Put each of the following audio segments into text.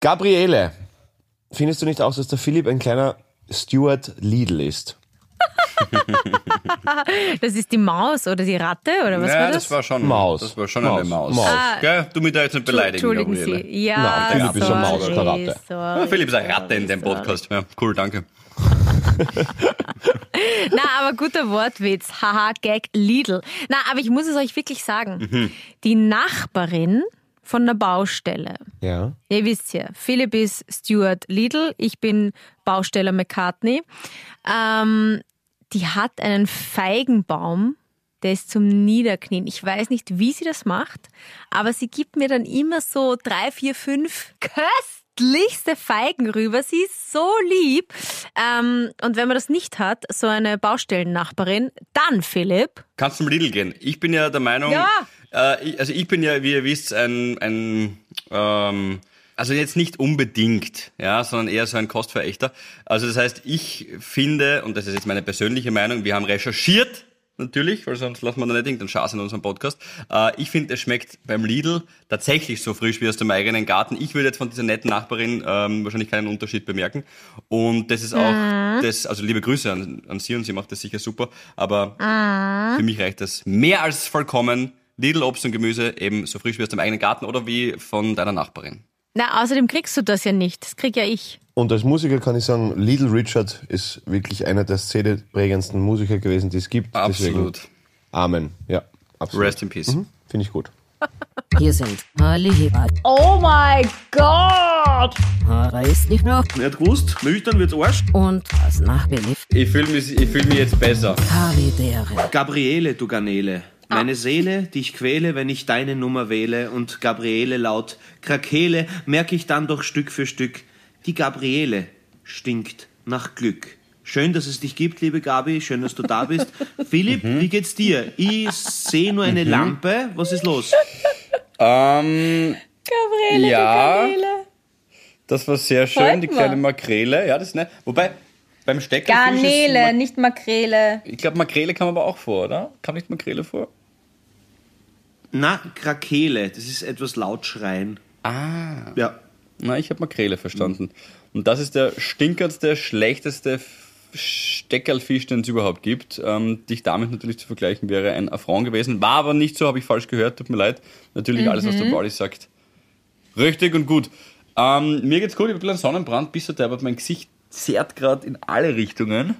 Gabriele, findest du nicht auch, dass der Philipp ein kleiner Stuart Lidl ist? Das ist die Maus oder die Ratte oder was ja, war das? das war schon Maus. Das war schon Maus. eine Maus. Maus. Ah. Gell? Du mich da jetzt nicht beleidigen, Entschuldigen Gabriele. Sie. Ja, Nein, Philipp ist eine Maus, sorry, keine Ratte. sorry, Ja, Philipp ist eine Ratte in dem sorry. Podcast. Ja, cool, danke. Na, aber guter Wortwitz. Haha, Gag Lidl. Na, aber ich muss es euch wirklich sagen. Mhm. Die Nachbarin von der Baustelle. Ja. Ihr wisst ja, Philipp ist Stuart Lidl, ich bin Bausteller McCartney. Ähm, die hat einen Feigenbaum, der ist zum Niederknien. Ich weiß nicht, wie sie das macht, aber sie gibt mir dann immer so drei, vier, fünf köstlichste Feigen rüber. Sie ist so lieb. Ähm, und wenn man das nicht hat, so eine Baustellennachbarin, dann Philipp. Kannst zum Lidl gehen. Ich bin ja der Meinung, Ja. Äh, also ich bin ja, wie ihr wisst, ein, ein ähm, also jetzt nicht unbedingt, ja, sondern eher so ein Kostverächter. Also das heißt, ich finde, und das ist jetzt meine persönliche Meinung, wir haben recherchiert, natürlich, weil sonst lassen wir da nicht irgendeinen Schaß in unserem Podcast. Äh, ich finde, es schmeckt beim Lidl tatsächlich so frisch wie aus dem eigenen Garten. Ich würde jetzt von dieser netten Nachbarin ähm, wahrscheinlich keinen Unterschied bemerken. Und das ist auch, das, also liebe Grüße an, an Sie und sie macht das sicher super, aber für mich reicht das mehr als vollkommen. Lidl Obst und Gemüse eben so frisch wie aus dem eigenen Garten oder wie von deiner Nachbarin. Na, außerdem kriegst du das ja nicht. Das krieg ja ich. Und als Musiker kann ich sagen, Little Richard ist wirklich einer der szeneprägendsten Musiker gewesen, die es gibt. Absolut. Deswegen Amen. Ja, absolut. Rest in peace. Mhm, Finde ich gut. Hier sind Harley Hibbert. Oh my God! Haare ist nicht noch Nicht gewusst, nüchtern wird's Arsch. und das Nachbelief Ich fühle mich, ich fühl mich jetzt besser. Harley Dere. Gabriele, du Garnele. Meine Seele, die ich quäle, wenn ich deine Nummer wähle und Gabriele laut Krakele, merke ich dann doch Stück für Stück, die Gabriele stinkt nach Glück. Schön, dass es dich gibt, liebe Gabi, schön, dass du da bist. Philipp, wie geht's dir? Ich sehe nur eine Lampe, was ist los? Ähm, Gabriele, Ja. Gabriele. das war sehr schön, Freut die kleine Makrele. Ja, das ist nett. Wobei, beim Steckerfisch Garnele, ist... nicht Makrele. Ich glaube, Makrele kam aber auch vor, oder? Kam nicht Makrele vor? Na, Krakele, das ist etwas laut schreien. Ah. Ja. Na, ich habe Makrele verstanden. Und das ist der stinkertste, schlechteste Steckerlfisch, den es überhaupt gibt. Ähm, dich damit natürlich zu vergleichen wäre ein Affront gewesen. War aber nicht so, habe ich falsch gehört, tut mir leid. Natürlich alles, was der Pauli sagt. Richtig und gut. Ähm, mir geht's gut, ich habe ein bisschen Sonnenbrand, bis der mein Gesicht zerrt gerade in alle Richtungen.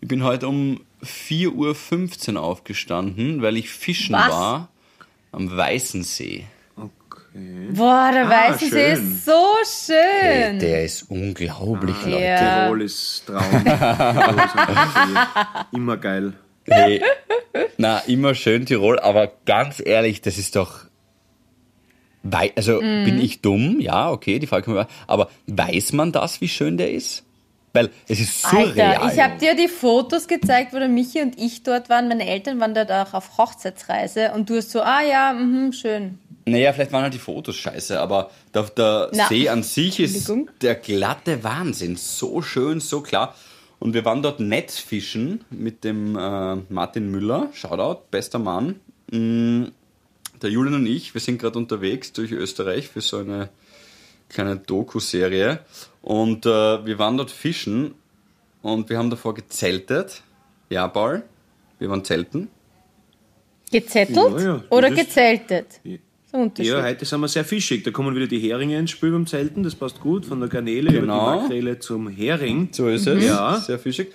Ich bin heute um 4.15 Uhr aufgestanden, weil ich fischen Was? war am Weißensee. Boah, der Weißensee schön. ist so schön. Der ist unglaublich, Leute. Ja. Tirol ist Traum. Immer geil. Hey, na, immer schön Tirol, aber ganz ehrlich, das ist doch. Wei also bin ich dumm? Ja, okay, die Frage kann man. Aber weiß man das, wie schön der ist? Weil es ist surreal. Alter, ich habe dir die Fotos gezeigt, wo der Michi und ich dort waren. Meine Eltern waren dort auch auf Hochzeitsreise und du hast so, ah ja, mhm, schön. naja, vielleicht waren halt die Fotos scheiße, aber der, der Na, See an sich ist der glatte Wahnsinn. So schön, so klar. Und wir waren dort Netzfischen mit dem äh, Martin Müller. Shoutout, bester Mann. Mm, der Julian und ich, wir sind gerade unterwegs durch Österreich für so eine kleine Doku-Serie. Und äh, wir waren dort fischen und wir haben davor gezeltet. Ja, Paul, wir waren zelten. Gezettelt Ja, ja, oder das gezeltet? So ein Unterschied. Ja, heute sind wir sehr fischig. Da kommen wieder die Heringe ins Spiel beim Zelten. Das passt gut. Von der Garnele über Genau. die Makrele zum Hering. So ist es. Ja. Sehr fischig.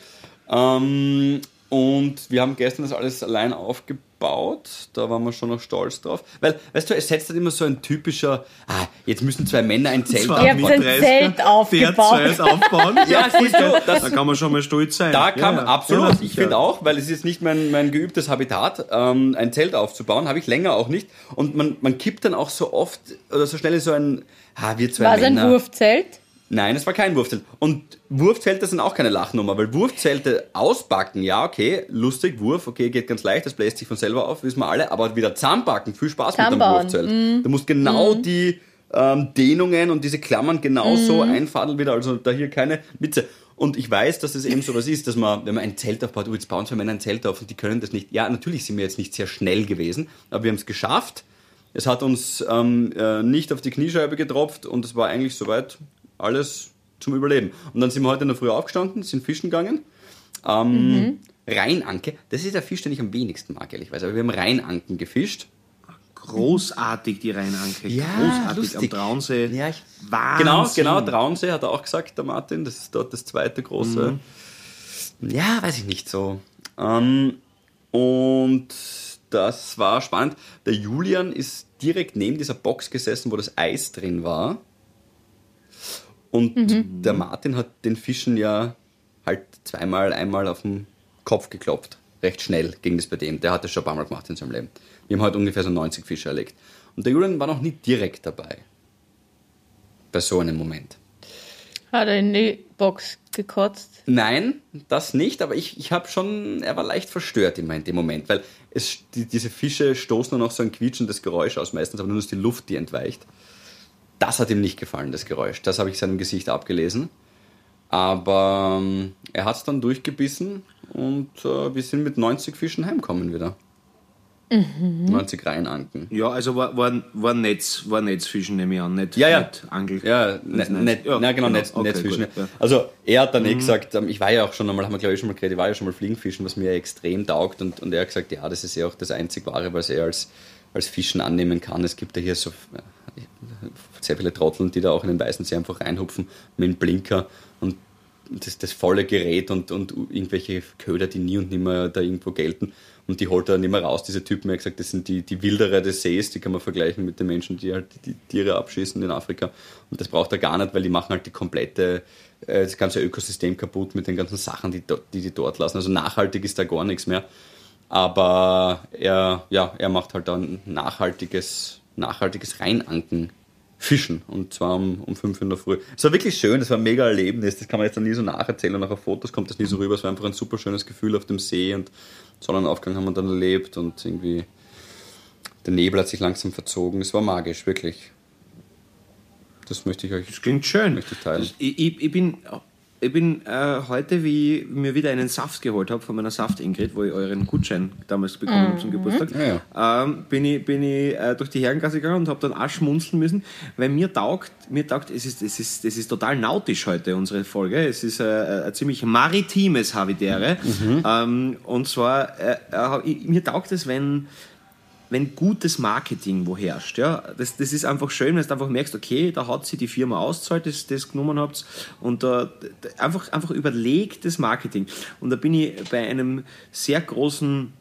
Ähm, und wir haben gestern das alles allein aufgebaut. Da waren wir schon noch stolz drauf. Weil, weißt du, es setzt halt immer so ein typischer, ah, jetzt müssen zwei Männer ein Zelt Zwar aufbauen. ein Zelt 30er, aufgebaut. Der Zelt aufbauen. Ja, siehst du, das, Da kann man schon mal stolz sein. da kann Ja, man, ja. absolut. Ja, ich finde auch, weil es ist nicht mein, mein geübtes Habitat, ähm, ein Zelt aufzubauen, habe ich länger auch nicht. Und man, man kippt dann auch so oft oder so schnell so ein, ah, wir zwei War es ein Männer. Wurfzelt? Nein, es war kein Wurfzelt. Und Wurfzelte sind auch keine Lachnummer, weil Wurfzelte ausbacken, ja, okay, lustig, Wurf, okay, geht ganz leicht, das bläst sich von selber auf, wissen wir alle, aber wieder zusammenbacken, viel Spaß mit Zusammenbauen, einem Wurfzelt. Du musst genau die ähm, Dehnungen und diese Klammern genauso einfadeln wieder, also da hier keine Witze. Und ich weiß, dass es eben sowas ist, dass man, wenn man ein Zelt aufbaut, oh, jetzt bauen zwei Männer ein Zelt auf und die können das nicht. Ja, natürlich sind wir jetzt nicht sehr schnell gewesen, aber wir haben es geschafft. Es hat uns ähm, äh, nicht auf die Kniescheibe getropft und es war eigentlich soweit alles zum Überleben. Und dann sind wir heute in der Früh aufgestanden, sind fischen gegangen. Ähm, Rheinanke, das ist der Fisch, den ich am wenigsten mag, ehrlicherweise. Aber wir haben Rheinanken gefischt. Großartig, die Rheinanke. Ja, Großartig lustig. am Traunsee. Ja, ich- Wahnsinn. Genau, genau, Traunsee hat er auch gesagt, der Martin. Das ist dort das zweite große. Ja, weiß ich nicht so. Ähm, und das war spannend. Der Julian ist direkt neben dieser Box gesessen, wo das Eis drin war. Und der Martin hat den Fischen ja halt zweimal, einmal auf den Kopf geklopft. Recht schnell ging das bei dem. Der hat das schon ein paar Mal gemacht in seinem Leben. Wir haben heute ungefähr so 90 Fische erlegt. Und der Julian war noch nie direkt dabei. Bei so einem Moment. Hat er in die Box gekotzt? Nein, das nicht, aber ich, ich habe schon, er war leicht verstört immer in dem Moment, weil es, die, diese Fische stoßen nur noch so ein quietschendes Geräusch aus, meistens, aber nur ist die Luft, die entweicht. Das hat ihm nicht gefallen, das Geräusch. Das habe ich seinem Gesicht abgelesen. Aber ähm, er hat es dann durchgebissen und äh, wir sind mit 90 Fischen heimgekommen wieder. 90 Reihenanken. Ja, also war, war, war Netz, war Netzfischen, nehme ich an, nicht, Ja, ja. nicht Angel. Ja, net, net, ja, na, genau, genau. Netz, Okay, Netzfischen. gut, ja. Also er hat dann eh gesagt, ähm, ich war ja auch schon einmal, haben wir glaube ich schon mal geredet, ich war ja schon mal Fliegenfischen, was mir extrem taugt und, und er hat gesagt, ja, das ist ja auch das einzig Wahre, was er als, als Fischen annehmen kann. Es gibt ja hier so sehr viele Trotteln, die da auch in den Weißensee einfach reinhupfen mit dem Blinker und das, das volle Gerät und, und irgendwelche Köder, die nie und nimmer da irgendwo gelten. Und die holt er nicht mehr raus, diese Typen. Er hat gesagt, das sind die, die Wilderer des Sees, die kann man vergleichen mit den Menschen, die halt die Tiere abschießen in Afrika. Und das braucht er gar nicht, weil die machen halt die komplette, äh, das ganze Ökosystem kaputt mit den ganzen Sachen, die, die die dort lassen. Also nachhaltig ist da gar nichts mehr. Aber er, ja, er macht halt dann nachhaltiges, nachhaltiges Reinanken. Fischen und zwar um, um 5 in der Früh. Es war wirklich schön, es war ein mega Erlebnis, das kann man jetzt dann nie so nacherzählen und auch auf Fotos kommt das nie so rüber. Es war einfach ein super schönes Gefühl auf dem See und Sonnenaufgang haben wir dann erlebt und irgendwie der Nebel hat sich langsam verzogen. Es war magisch, wirklich. Das möchte ich euch. Das klingt schön. Möchte ich teilen. Ich, ich, ich bin, ich bin äh, heute, wie ich mir wieder einen Saft geholt habe von meiner Saft-Ingrid, wo ich euren Gutschein damals bekommen habe zum Geburtstag, Ja, Ähm, bin ich, bin ich äh, durch die Herrengasse gegangen und habe dann auch schmunzeln müssen, weil mir taugt, mir taugt, es ist, es ist, es ist total nautisch heute, unsere Folge. Es ist äh, ein ziemlich maritimes Habitäre. Ähm, und zwar, äh, äh, mir taugt es, wenn wenn gutes Marketing wo herrscht. Ja? Das, das ist einfach schön, wenn du einfach merkst, okay, da hat sie die Firma auszahlt, das das genommen habt und da d- einfach, einfach überlegtes Marketing. Und da bin ich bei einem sehr großen,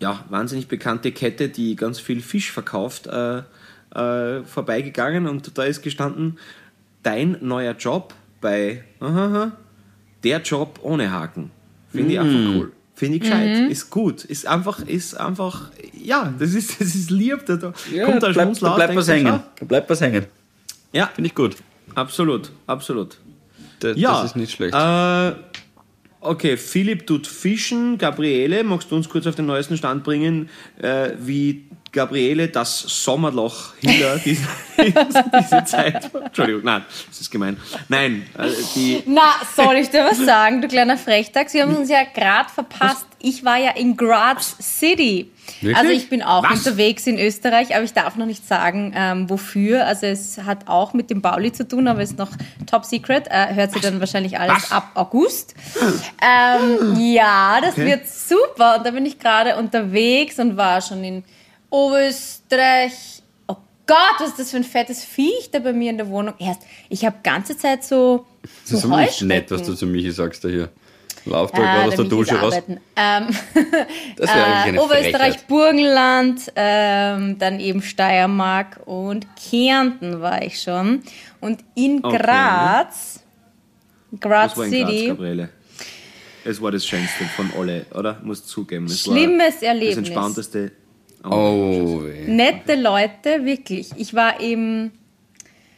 ja, wahnsinnig bekannte Kette, die ganz viel Fisch verkauft, äh, äh, vorbeigegangen und da ist gestanden, dein neuer Job bei aha, aha, der Job ohne Haken. Finde ich einfach cool. Finde ich gescheit. Ist gut. Ist einfach, ist einfach, ja, das ist, das ist lieb. Da, da kommt da bleibt, da aus, bleibt was hängen. Da bleibt was hängen. Ja, Finde ich gut. absolut, absolut. Das, Ja, das ist nicht schlecht. Äh, okay, Philipp tut Fischen. Gabriele, magst du uns kurz auf den neuesten Stand bringen, äh, wie Gabriele das Sommerloch hinter diese, diese Zeit. Entschuldigung, nein, das ist gemein. Nein, äh, die. Na, soll ich dir was sagen, du kleiner Frechtag? Sie haben uns ja gerade verpasst. Ich war ja in Graz City. Wirklich? Also ich bin auch Was? unterwegs in Österreich, aber ich darf noch nicht sagen, ähm, wofür. Also es hat auch mit dem Bauli zu tun, aber ist noch top secret. Äh, hört sie dann wahrscheinlich alles Was? ab August. Ähm, ja, das Okay. wird super. Und da bin ich gerade unterwegs und war schon in Oberösterreich. Oh Gott, was ist das für ein fettes Viech da bei mir in der Wohnung? Erst, ich habe ganze Zeit so, das so ist aber nicht nett, was du zu Michi sagst da hier. Lauf da Ah, gerade aus der Dusche raus. Ähm, Das wäre eigentlich äh, eine Oberösterreich, Frechheit. Burgenland, ähm, dann eben Steiermark und Kärnten war ich schon. Und in Okay. Graz, Graz Das war in Graz, City, Gabriele. Es war das Schönste von alle, oder? Musst zugeben. Es Schlimmes war Erlebnis. Das entspannteste. Oh, weh. nette Leute, wirklich. Ich war eben.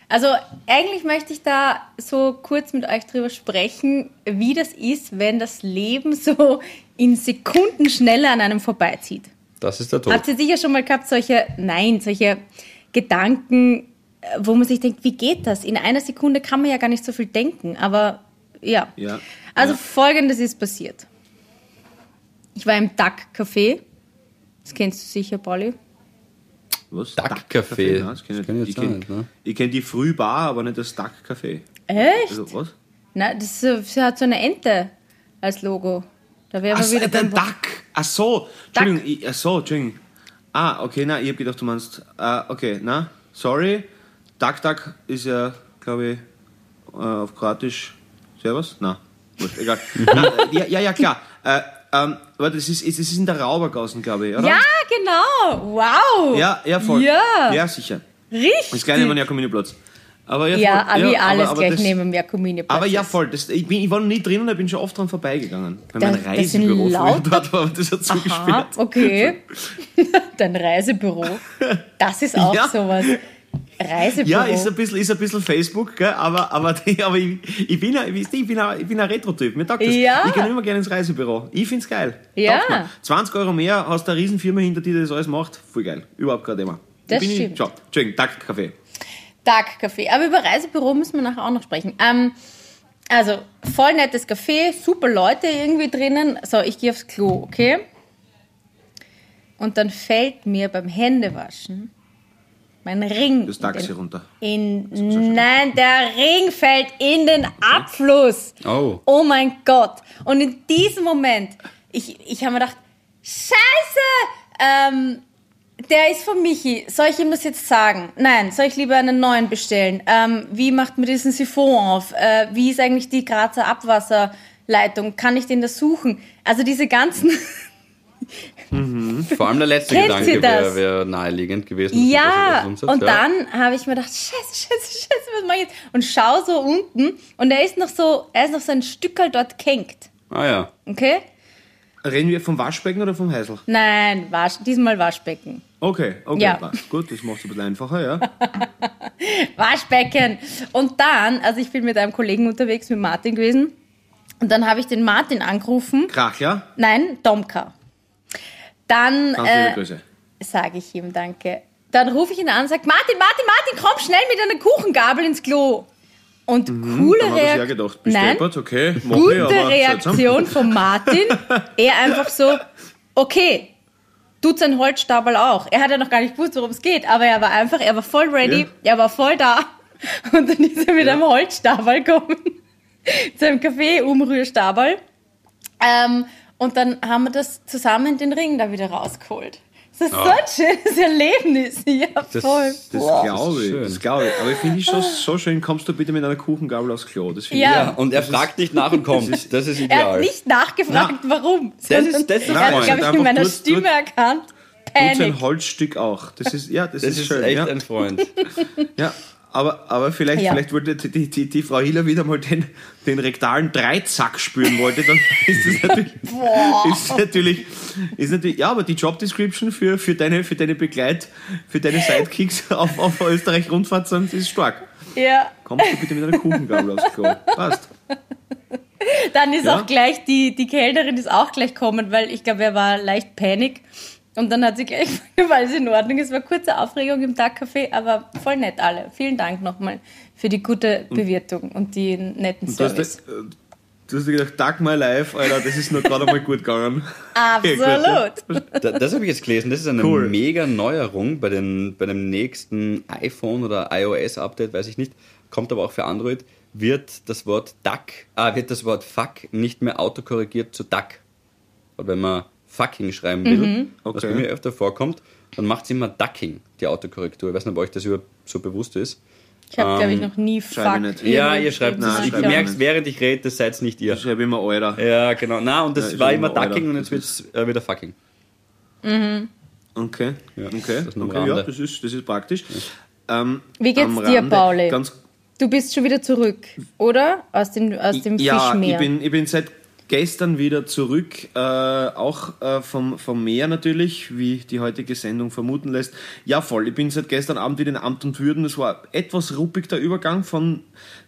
Also eigentlich möchte ich da so kurz mit euch drüber sprechen, wie das ist, wenn das Leben so in Sekundenschnelle an einem vorbeizieht. Das ist der Tod. Habt ihr sicher schon mal gehabt, solche, nein, solche Gedanken, äh, wo man sich denkt, wie geht das? In einer Sekunde kann man ja gar nicht so viel denken, aber ja. Ja, Also ja. folgendes ist passiert. Ich war im Duck Café. Das kennst du sicher, Polly. Was? Duck-Café. Das kenn Das ich kenn ich Ich kenn- nicht, ne? Ich kenne die Frühbar, aber nicht das Duck-Café. Echt? Also, was? Nein, das sie hat so eine Ente als Logo. Da wären Ach, wir wieder ein beim Duck. Ach so, Entschuldigung. Ich, ach so, Entschuldigung. Ah, okay, na, ich habe gedacht, du meinst. Ah, okay, na, sorry. Duck Duck ist ja, glaube ich, äh, auf Kroatisch. Servus? Na, wurscht, egal. na, äh, ja, ja, ja, klar. Äh, ähm, aber das ist, es ist in der Raubergassen, glaube ich, oder? Ja, genau. Wow. Ja, ja, voll. Ja. Ja, sicher. Richtig. Das kleine Jakominiplatz. Aber ja, voll. ja, aber wie alles aber gleich das, neben Merkumini. Aber ja, voll. Das, ich, bin, ich war noch nie drin und ich bin schon oft dran vorbeigegangen. Bei Da- meinem Reisebüro früher lauter- dort war, das hat zugesperrt. Aha, okay. Dein Reisebüro. Das ist auch Ja. sowas. Reisebüro. Ja, ist ein bisschen, ist ein bisschen Facebook, gell? aber, aber, aber ich, ich, bin ein, ich, bin ein, ich bin ein Retro-Typ. Mir taugt das. Ja. Ich gehe immer gerne ins Reisebüro. Ich find's geil. Ja. Taugt mir. 20 Euro mehr, hast du eine Riesenfirma hinter dir, die das alles macht. Voll geil. Überhaupt kein Thema. Das bin stimmt. Ich, schau, Entschuldigung, Taktkaffee. Dark Café. Aber über Reisebüro müssen wir nachher auch noch sprechen. Ähm, also, voll nettes Café, super Leute irgendwie drinnen. So, ich gehe aufs Klo, okay? Und dann fällt mir beim Händewaschen mein Ring. Das in Taxi den- runter. In, nein, der Ring fällt in den Abfluss. Oh. Oh mein Gott. Und in diesem Moment, ich, ich habe mir gedacht, Scheiße, ähm, der ist von Michi. Soll ich ihm das jetzt sagen? Nein, soll ich lieber einen neuen bestellen? Ähm, wie macht man diesen Siphon auf? Äh, wie ist eigentlich die Grazer Abwasserleitung? Kann ich den da suchen? Also diese ganzen... Vor allem der letzte Kennt Gedanke wäre wär naheliegend gewesen. Ja, das und ja. dann habe ich mir gedacht, scheiße, scheiße, scheiße, was mache ich jetzt? Und schau so unten und er ist noch so, er ist noch so ein Stückel dort gehängt. Ah ja. Okay? Reden wir vom Waschbecken oder vom Heisel? Nein, Wasch, diesmal Waschbecken. Okay, okay, Ja. Gut, das macht es ein bisschen einfacher, ja. Waschbecken. Und dann, also ich bin mit einem Kollegen unterwegs, mit Martin gewesen. Und dann habe ich den Martin angerufen. Krach, ja? Nein, Domka. Dann äh, sage ich ihm Danke. Dann rufe ich ihn an und sage, Martin, Martin, Martin, komm schnell mit einer Kuchengabel ins Klo. Und coole Mhm, ja Reaktion. Nein, okay, gute ich. Reaktion von Martin. er einfach so, okay, tut sein Holzstabel auch. Er hat ja noch gar nicht gewusst, worum es geht, aber er war einfach, er war voll ready, er war voll da. Und dann ist er mit einem Holzstabel gekommen, zu einem Kaffee-Umrührstabel. Ähm, und dann haben wir das zusammen den Ring da wieder rausgeholt. Das ist so ein schönes Erlebnis. Ja, Das- voll. Das Boah. glaube ich, schön. das glaube ich. Aber ich finde ich schon so schön, kommst du bitte mit einer Kuchengabel aufs Klo. Das Ja. Ja, und er fragt nicht nach und kommt. Das ist Er ideal. hat nicht nachgefragt, warum. ist- sondern das ist er hat, Freund. glaube ich, in meiner tut- Stimme tut- erkannt. ich. Und so Panik. ein Holzstück auch. Das ist, ja, das, das ist, ist schön. echt ja. ein Freund. ja. Aber, aber vielleicht, Ja. vielleicht wollte die, die, die Frau Hiller wieder mal den, den rektalen Dreizack spüren wollte, dann ist das natürlich, ist natürlich, ist natürlich, ja, aber die Job Description für, für deine, für deine Begleit, für deine Sidekicks auf, auf Österreich-Rundfahrt sind, ist stark. Ja, Kommst du bitte mit einer Kuchengabel aufs Klo? Passt. dann ist Ja. auch gleich, die, die Kellnerin ist auch gleich gekommen, weil ich glaube, er war leicht Panik. Und dann hat sie gleich, weil es in Ordnung ist, war kurze Aufregung im Tagcafé, aber voll nett alle. Vielen Dank nochmal für die gute Bewirtung und die netten Du hast, Service. äh, du hast dir gedacht, Tag my life, Alter, das ist nur gerade einmal gut gegangen. Absolut. Da, das habe ich jetzt gelesen. Das ist eine Cool. mega Neuerung bei, den, bei dem nächsten iPhone oder iOS-Update, weiß ich nicht. Kommt aber auch für Android. Wird das Wort Duck, ah, wird das Wort Fuck nicht mehr autokorrigiert zu Duck. Und wenn man fucking schreiben will, was Okay. bei mir öfter vorkommt, dann macht es immer Ducking, die Autokorrektur. Ich weiß nicht, ob euch das überhaupt so bewusst ist. Ich habe, glaube ich, Ähm, noch nie schreibe Fuck. ich nicht. Ja, ihr schreibt es. Nein, Ich merke nicht. während ich rede, das seid nicht ihr. Ich schreibe immer Alter. Ja, genau. Na, und das Ja, war immer immer, Ducking und jetzt wird es äh, wieder Fucking. Okay, Ja, okay, das okay ja, das ist, das ist praktisch. Ähm, Wie geht's dir, Rande Pauli? Ganz, Du bist schon wieder zurück, oder? Aus dem, aus dem ja, Fischmeer. ich bin, ich bin seit gestern wieder zurück, äh, auch äh, vom, vom Meer natürlich, wie die heutige Sendung vermuten lässt. Ja, voll. Ich bin seit gestern Abend wieder in Amt und Würden. Es war etwas ruppig der Übergang von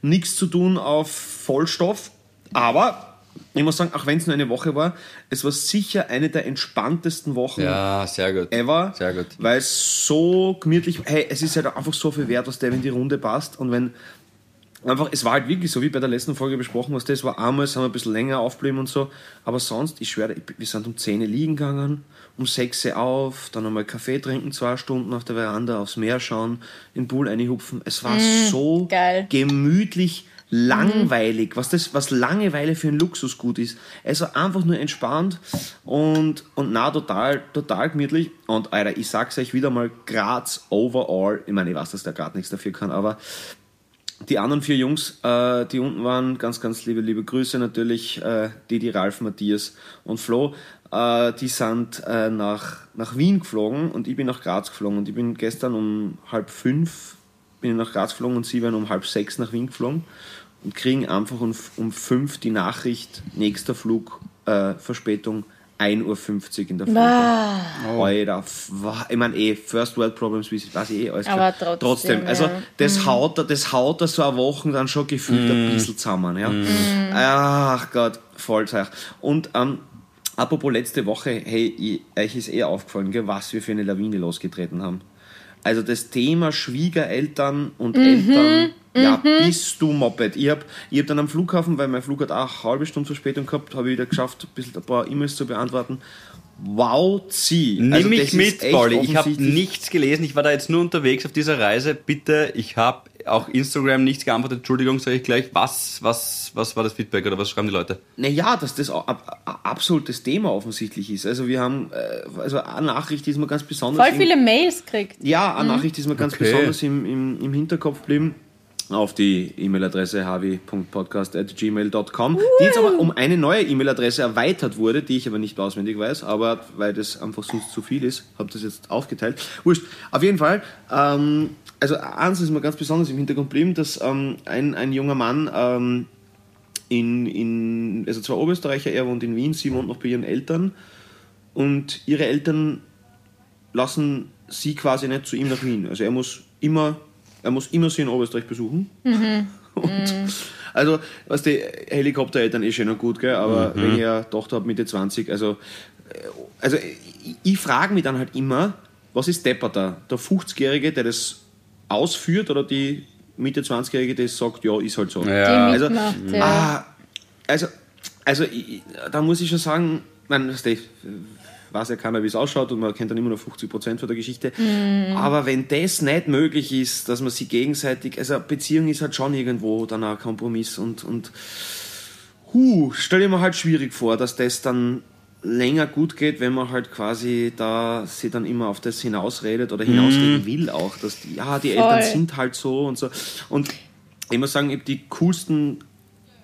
nichts zu tun auf Vollstoff. Aber ich muss sagen, auch wenn es nur eine Woche war, es war sicher eine der entspanntesten Wochen Ja, sehr gut. ever. Sehr gut. Weil es so gemütlich, hey, es ist halt einfach so viel wert, was der, wenn die Runde passt und wenn einfach, es war halt wirklich so, wie bei der letzten Folge besprochen, was das war. Einmal sind wir ein bisschen länger aufgeblieben und so. Aber sonst, ich schwöre, wir sind um 10 Uhr liegen gegangen, um 6 Uhr auf, dann einmal Kaffee trinken, zwei Stunden auf der Veranda, aufs Meer schauen, in den Pool reinhupfen. Es war so geil. gemütlich, langweilig, was das, was Langeweile für ein Luxusgut ist. Also einfach nur entspannt und, und na, total, total gemütlich. Und Alter, ich sag's euch wieder mal, Graz overall. Ich meine, ich weiß, dass der Grad nichts dafür kann, aber die anderen vier Jungs, äh, die unten waren, ganz, ganz liebe, liebe Grüße natürlich, äh, Didi, Ralf, Matthias und Flo, äh, die sind äh, nach, nach Wien geflogen und ich bin nach Graz geflogen. Und ich bin gestern um halb fünf bin nach Graz geflogen und sie werden um halb sechs nach Wien geflogen und kriegen einfach um, um fünf die Nachricht, nächster Flug, äh, Verspätung, 1.50 Uhr in der Früh. Alter, f- wa- ich meine eh, First World Problems, wie weiß ich eh alles. Aber klar. trotzdem, also ja. das, haut, da- das haut da so eine Woche dann schon gefühlt ein bisschen zusammen. Ja? Ach Gott, Vollzeug. Und ähm, apropos letzte Woche, hey, ich, euch ist eh aufgefallen, gell, was wir für eine Lawine losgetreten haben. Also das Thema Schwiegereltern und Eltern, ja, bist du Moped. Ich habe ich hab dann am Flughafen, weil mein Flug hat auch eine halbe Stunde Verspätung gehabt, habe ich wieder geschafft, ein, bisschen, ein paar E-Mails zu beantworten. Wow, zieh. Nimm Also mich mit, Pauli. Ich habe nichts gelesen. Ich war da jetzt nur unterwegs auf dieser Reise. Bitte, ich habe auch Instagram nichts geantwortet. Entschuldigung, sage ich gleich. Was, was, was war das Feedback oder was schreiben die Leute? Naja, dass das a- a- absolut das Thema offensichtlich ist. Also wir haben, äh, also eine Nachricht, die ist mir ganz besonders... Voll im- viele Mails kriegt. Ja, eine Nachricht ist mir ganz Okay. besonders im, im, im Hinterkopf geblieben. Auf die E-Mail-Adresse havi.podcast.gmail.com, die jetzt aber um eine neue E-Mail-Adresse erweitert wurde, die ich aber nicht auswendig weiß, aber weil das einfach sonst zu viel ist, habe das jetzt aufgeteilt. Wurscht. Auf jeden Fall, ähm, also eins ist mir ganz besonders im Hintergrund geblieben, dass ähm, ein, ein junger Mann ähm, in, in, also zwar Oberösterreicher, er wohnt in Wien, sie wohnt noch bei ihren Eltern und ihre Eltern lassen sie quasi nicht zu ihm nach Wien. Also er muss immer, er muss immer sie in Oberösterreich besuchen. Und also, was die Helikoptereltern eh schön und gut, gell? aber wenn ich eine Tochter habe, Mitte 20, also, äh, also ich, ich frage mich dann halt immer, was ist depperter? Der 50-Jährige, der das ausführt oder die Mitte 20-Jährige, die sagt, ja, ist halt so. Die Also, mitmacht, ja. Ah, also, also ich, da muss ich schon sagen, man, weißt du, weiß ja keiner, wie es ausschaut und man kennt dann immer nur 50 Prozent von der Geschichte. Aber wenn das nicht möglich ist, dass man sich gegenseitig, also Beziehung ist halt schon irgendwo dann ein Kompromiss und, und huh, stell ich mir halt schwierig vor, dass das dann länger gut geht, wenn man halt quasi da sie dann immer auf das hinausredet oder hinausreden will auch, dass die, ja, die Voll. Eltern sind halt so und so. Und ich muss sagen, ich habe die coolsten,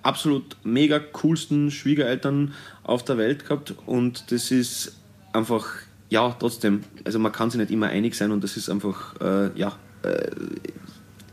absolut mega coolsten Schwiegereltern auf der Welt gehabt und das ist einfach, ja, trotzdem, also man kann sich nicht immer einig sein und das ist einfach, äh, ja, äh,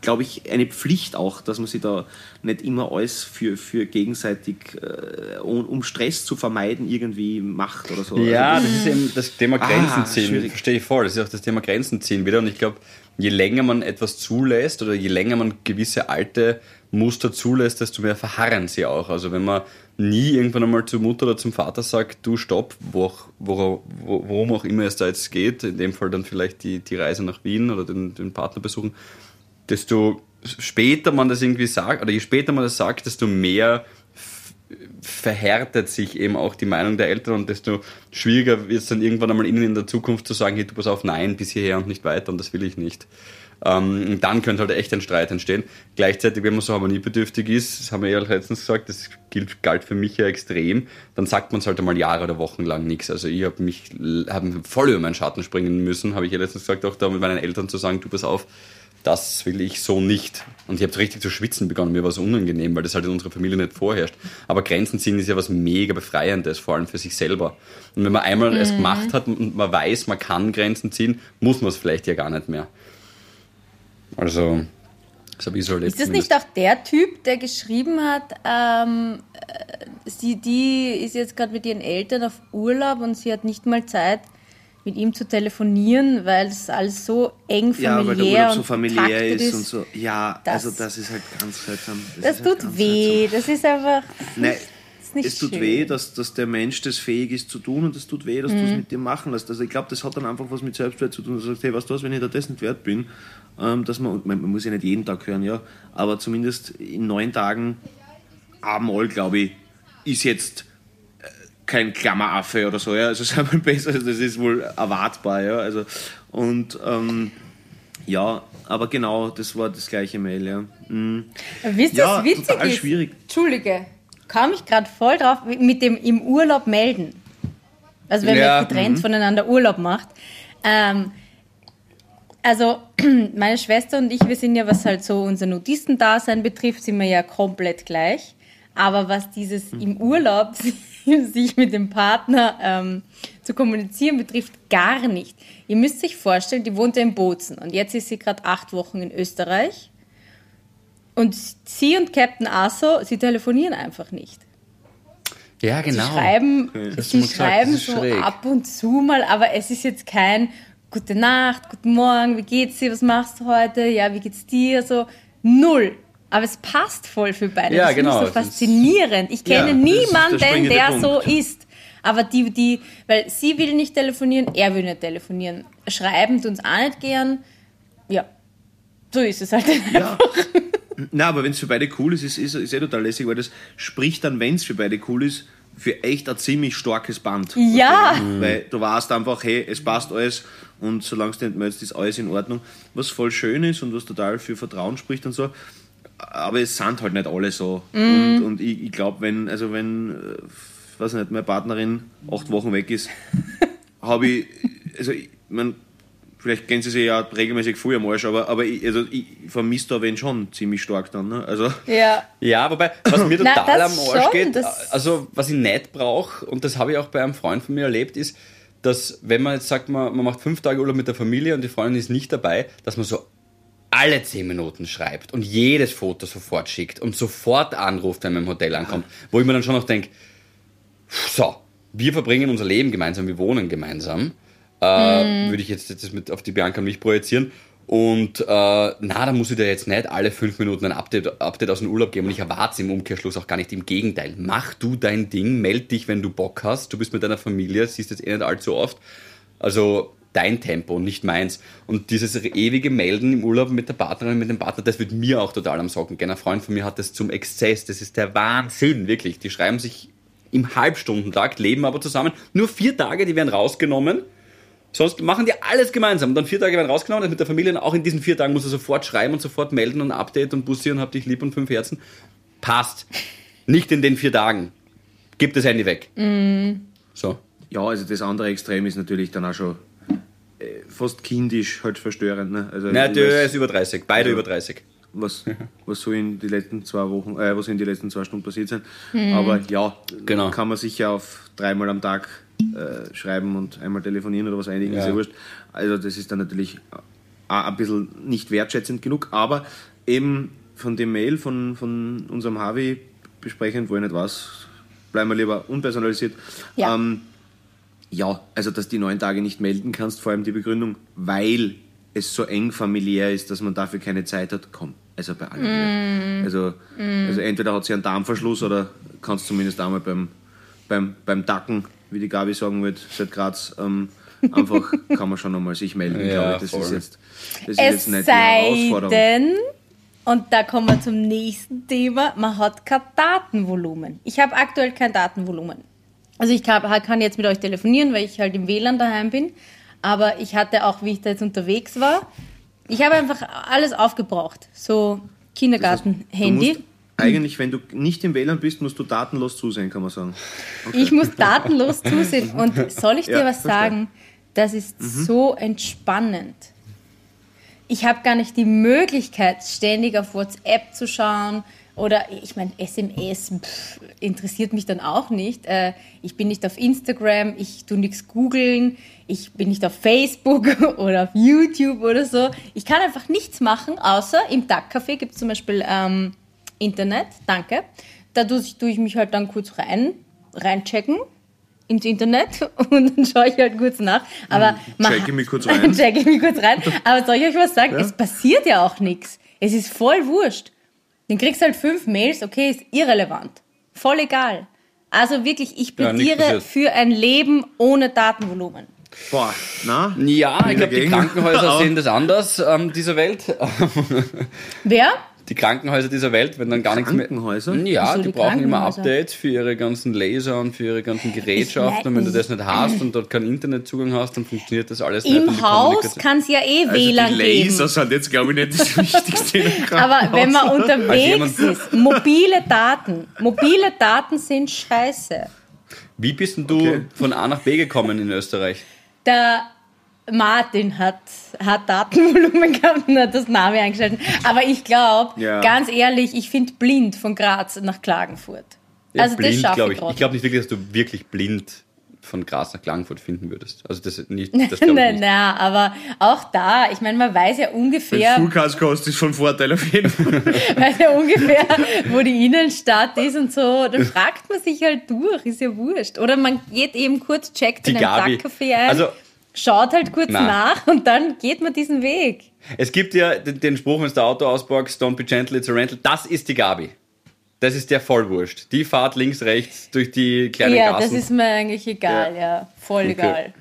glaube ich, eine Pflicht auch, dass man sich da nicht immer alles für, für gegenseitig, äh, um, um Stress zu vermeiden, irgendwie macht oder so. Ja, Also das ist eben das Thema Ah, Grenzen ziehen. schwierig. Verstehe ich voll. Das ist auch das Thema Grenzen ziehen wieder. Und ich glaube, je länger man etwas zulässt oder je länger man gewisse alte Muster zulässt, desto mehr verharren sie auch. Also wenn man nie irgendwann einmal zur Mutter oder zum Vater sagt, du stopp, wo wo, worum auch immer es da jetzt geht, in dem Fall dann vielleicht die, die Reise nach Wien oder den, den Partner besuchen, desto später man das irgendwie sagt, oder je später man das sagt, desto mehr verhärtet sich eben auch die Meinung der Eltern und desto schwieriger wird es dann irgendwann einmal ihnen in der Zukunft zu sagen, hey, du pass auf, nein, bis hierher und nicht weiter und das will ich nicht. Ähm, dann könnte halt echt ein Streit entstehen. Gleichzeitig, wenn man so harmoniebedürftig ist, das haben wir ja letztens gesagt, das gilt, galt für mich ja extrem, dann sagt man es halt einmal Jahre oder Wochen lang nichts. Also ich habe mich hab voll über meinen Schatten springen müssen, habe ich ja letztens gesagt, auch da mit meinen Eltern zu sagen, du pass auf, das will ich so nicht. Und ich habe richtig zu schwitzen begonnen, mir war es unangenehm, weil das halt in unserer Familie nicht vorherrscht. Aber Grenzen ziehen ist ja was mega Befreiendes, vor allem für sich selber. Und wenn man einmal es gemacht hat und man weiß, man kann Grenzen ziehen, muss man es vielleicht ja gar nicht mehr. Also, das habe ich so erlebt. Ist das nicht auch der Typ, der geschrieben hat, ähm, äh, sie, die ist jetzt gerade mit ihren Eltern auf Urlaub und sie hat nicht mal Zeit, mit ihm zu telefonieren, weil es alles so eng ja, familiär weil der Urlaub so familiär taktet ist, und so. Ja, Das- also das ist halt ganz seltsam. Das ist halt tut weh. Das ist einfach Nein, ist nicht es tut schön. weh, dass, dass der Mensch das fähig ist zu tun und es tut weh, dass du Mhm. es mit dir machen lässt. Also ich glaube, das hat dann einfach was mit Selbstwert zu tun. Du sagst, hey, was du was, wenn ich da das nicht wert bin, ähm, dass man, man, man muss ja nicht jeden Tag hören, ja, aber zumindest in neun Tagen einmal, glaube ich, ist jetzt äh, kein Klammeraffe oder so, ja, also sagen wir besser, das ist wohl erwartbar, ja, also und ähm, ja, aber genau, das war das gleiche Mail, ja. Mhm. Wisst ihr, Ja, was witzig total ist? schwierig. Entschuldige, kam ich gerade voll drauf mit dem im Urlaub melden. Also wenn Ja, man getrennt voneinander Urlaub macht. Ähm, also meine Schwester und ich, wir sind ja, was halt so unser Nudistendasein betrifft, sind wir ja komplett gleich. Aber was dieses im Urlaub sich mit dem Partner ähm, zu kommunizieren betrifft, gar nicht. Ihr müsst sich vorstellen, die wohnt ja in Bozen und jetzt ist sie gerade acht Wochen in Österreich. Und sie und Captain Aso, sie telefonieren einfach nicht. Ja, Sie genau. schreiben, sie mal gesagt, schreiben ist so schräg. ab und zu mal, aber es ist jetzt kein Gute Nacht, guten Morgen, wie geht's dir, was machst du heute, ja, wie geht's dir, so null. Aber es passt voll für beide. Ja, das genau, ich so ist- faszinierend. Ich Ja, kenne ist der niemanden, der Punkt. so ist. Aber die, die, weil sie will nicht telefonieren, er will nicht telefonieren. Schreiben tun uns auch nicht gern. Ja, so ist es halt. Ja. Na, aber wenn es für beide cool ist, ist, ist, ist eh total lässig, weil das spricht dann, wenn es für beide cool ist, für echt ein ziemlich starkes Band. Ja. Weil du weißt einfach, hey, es passt alles und solange du nicht meldest, ist alles in Ordnung. Was voll schön ist und was total für Vertrauen spricht und so. Aber es sind halt nicht alle so. Und, und ich, ich glaube, wenn, also wenn, äh, weiß nicht, meine Partnerin acht Wochen weg ist, habe ich, also ich mein, vielleicht kennen sie sich ja regelmäßig früh am Arsch, aber, aber ich, also ich vermisse da wen schon ziemlich stark dann. Ne? Also, Ja. Ja, wobei, was mir Na, total am das Arsch schon, geht, also was ich nicht brauche, und das habe ich auch bei einem Freund von mir erlebt, ist, dass wenn man jetzt sagt, man, man macht fünf Tage Urlaub mit der Familie und die Freundin ist nicht dabei, dass man so alle zehn Minuten schreibt und jedes Foto sofort schickt und sofort anruft, wenn man im Hotel ankommt. Wo ich mir dann schon noch denke, so, wir verbringen unser Leben gemeinsam, wir wohnen gemeinsam. Äh, Würde ich jetzt das mit auf die Bianca und mich projizieren. Und äh, na, da muss ich dir jetzt nicht alle fünf Minuten ein Update, Update aus dem Urlaub geben. Und ich erwarte es im Umkehrschluss auch gar nicht. Im Gegenteil, mach du dein Ding, meld dich, wenn du Bock hast. Du bist mit deiner Familie, siehst jetzt eh nicht allzu oft. Also dein Tempo, nicht meins. Und dieses ewige Melden im Urlaub mit der Partnerin, mit dem Partner, das wird mir auch total am Socken gehen. Ein Freund von mir hat das zum Exzess. Das ist der Wahnsinn, wirklich. Die schreiben sich im Halbstundentakt, leben aber zusammen. Nur vier Tage, die werden rausgenommen. Sonst machen die alles gemeinsam. Und dann vier Tage werden rausgenommen, also mit der Familie. Und auch in diesen vier Tagen muss er sofort schreiben und sofort melden und Update und Bussi und hab dich lieb und fünf Herzen. Passt. Nicht in den vier Tagen. Gib das Handy weg. So. ja, also das andere Extrem ist natürlich dann auch schon äh, fast kindisch halt verstörend. Ne? Also, Na, der ist über 30. Beide Ja. über 30. was, was so in die letzten zwei Wochen, äh, was in die letzten zwei Stunden passiert sind. Aber ja, Genau. kann man sicher auf dreimal am Tag äh, schreiben und einmal telefonieren oder was einigen, ist Ja. ja wurscht. Also das ist dann natürlich auch ein bisschen nicht wertschätzend genug, aber eben von dem Mail von, von unserem Harvey besprechen, wo ich nicht weiß, bleiben wir lieber unpersonalisiert. Ja. Ähm, ja, also dass die neun Tage nicht melden kannst, vor allem die Begründung, weil es so eng familiär ist, dass man dafür keine Zeit hat, komm. Also bei allen. nicht. Also, also entweder hat sie einen Darmverschluss oder kannst zumindest einmal beim, beim, beim Dacken, wie die Gabi sagen wird, seit Graz, ähm, einfach kann man schon einmal sich melden. Ja, glaube ich. Das ist jetzt, das ist Es jetzt nicht die sei Herausforderung. denn, und da kommen wir zum nächsten Thema, man hat kein Datenvolumen. Ich habe aktuell kein Datenvolumen. Also ich kann, kann jetzt mit euch telefonieren, weil ich halt im WLAN daheim bin. Aber ich hatte auch, wie ich da jetzt unterwegs war, ich habe einfach alles aufgebraucht. So Kindergarten, Handy. Eigentlich, wenn du nicht im WLAN bist, musst du datenlos zusehen, kann man sagen. Ich muss datenlos zusehen. Und soll ich dir Ja, was verstehe. sagen? Das ist so entspannend. Ich habe gar nicht die Möglichkeit, ständig auf WhatsApp zu schauen. Oder ich meine, SMS pff, interessiert mich dann auch nicht. Äh, ich bin nicht auf Instagram, ich tue nichts googeln, ich bin nicht auf Facebook oder auf YouTube oder so. Ich kann einfach nichts machen, außer im DAC-Café gibt es zum Beispiel ähm, Internet, danke. Da tue ich, ich mich halt dann kurz rein, reinchecken ins Internet und dann schaue ich halt kurz nach. Aber man- Checke mich kurz rein. Checke ich mich kurz rein. Aber soll ich euch was sagen? Es passiert ja auch nichts. Es ist voll wurscht. Dann kriegst du halt fünf Mails, okay, ist irrelevant. Voll egal. Also wirklich, ich Ja, plädiere passiert. für ein Leben ohne Datenvolumen. Boah, na? Ja, ich glaube, die. Krankenhäuser sehen das anders, ähm, dieser Welt. Wer? Die Krankenhäuser dieser Welt, wenn dann gar nichts mehr. Krankenhäuser? Ja, Wieso die die brauchen immer? Updates für ihre ganzen Laser und für ihre ganzen Gerätschaften. Und wenn du das nicht hast und dort keinen Internetzugang hast, dann funktioniert das alles nicht. und Im Haus kann es ja eh Also WLAN die geben. Laser sind jetzt, glaube ich, nicht das Wichtigste Aber wenn man unterwegs ist, mobile Daten, mobile Daten sind scheiße. Wie bist denn du Okay. von A nach B gekommen in Österreich? Der Martin hat, hat Datenvolumen gehabt und hat das Name eingeschaltet. Aber ich glaube, Ja. ganz ehrlich, ich finde blind von Graz nach Klagenfurt. Ja, Also das blind, schaffe glaube ich ich. Ich glaube nicht wirklich, dass du wirklich blind von Graz nach Klagenfurt finden würdest. Also das nicht. Das ich Nein, nicht. nein, aber auch da, ich meine, man weiß ja ungefähr, Flughaus kostet, ist von Vorteil auf jeden Fall. weiß ja ungefähr, wo die Innenstadt ist und so. Dann fragt man sich halt durch, ist ja wurscht. Oder man geht eben kurz, checkt Die in ein Gabi. Backcafé ein, Also- schaut halt kurz Na. nach und dann geht man diesen Weg. Es gibt ja den, den Spruch, wenn du Auto auspackst, don't be gentle, it's a rental. Das ist die Gabi. Das ist der Vollwurscht. Die fahrt links, rechts durch die kleinen ja, Gassen. das ist mir eigentlich egal, ja, voll Okay. egal.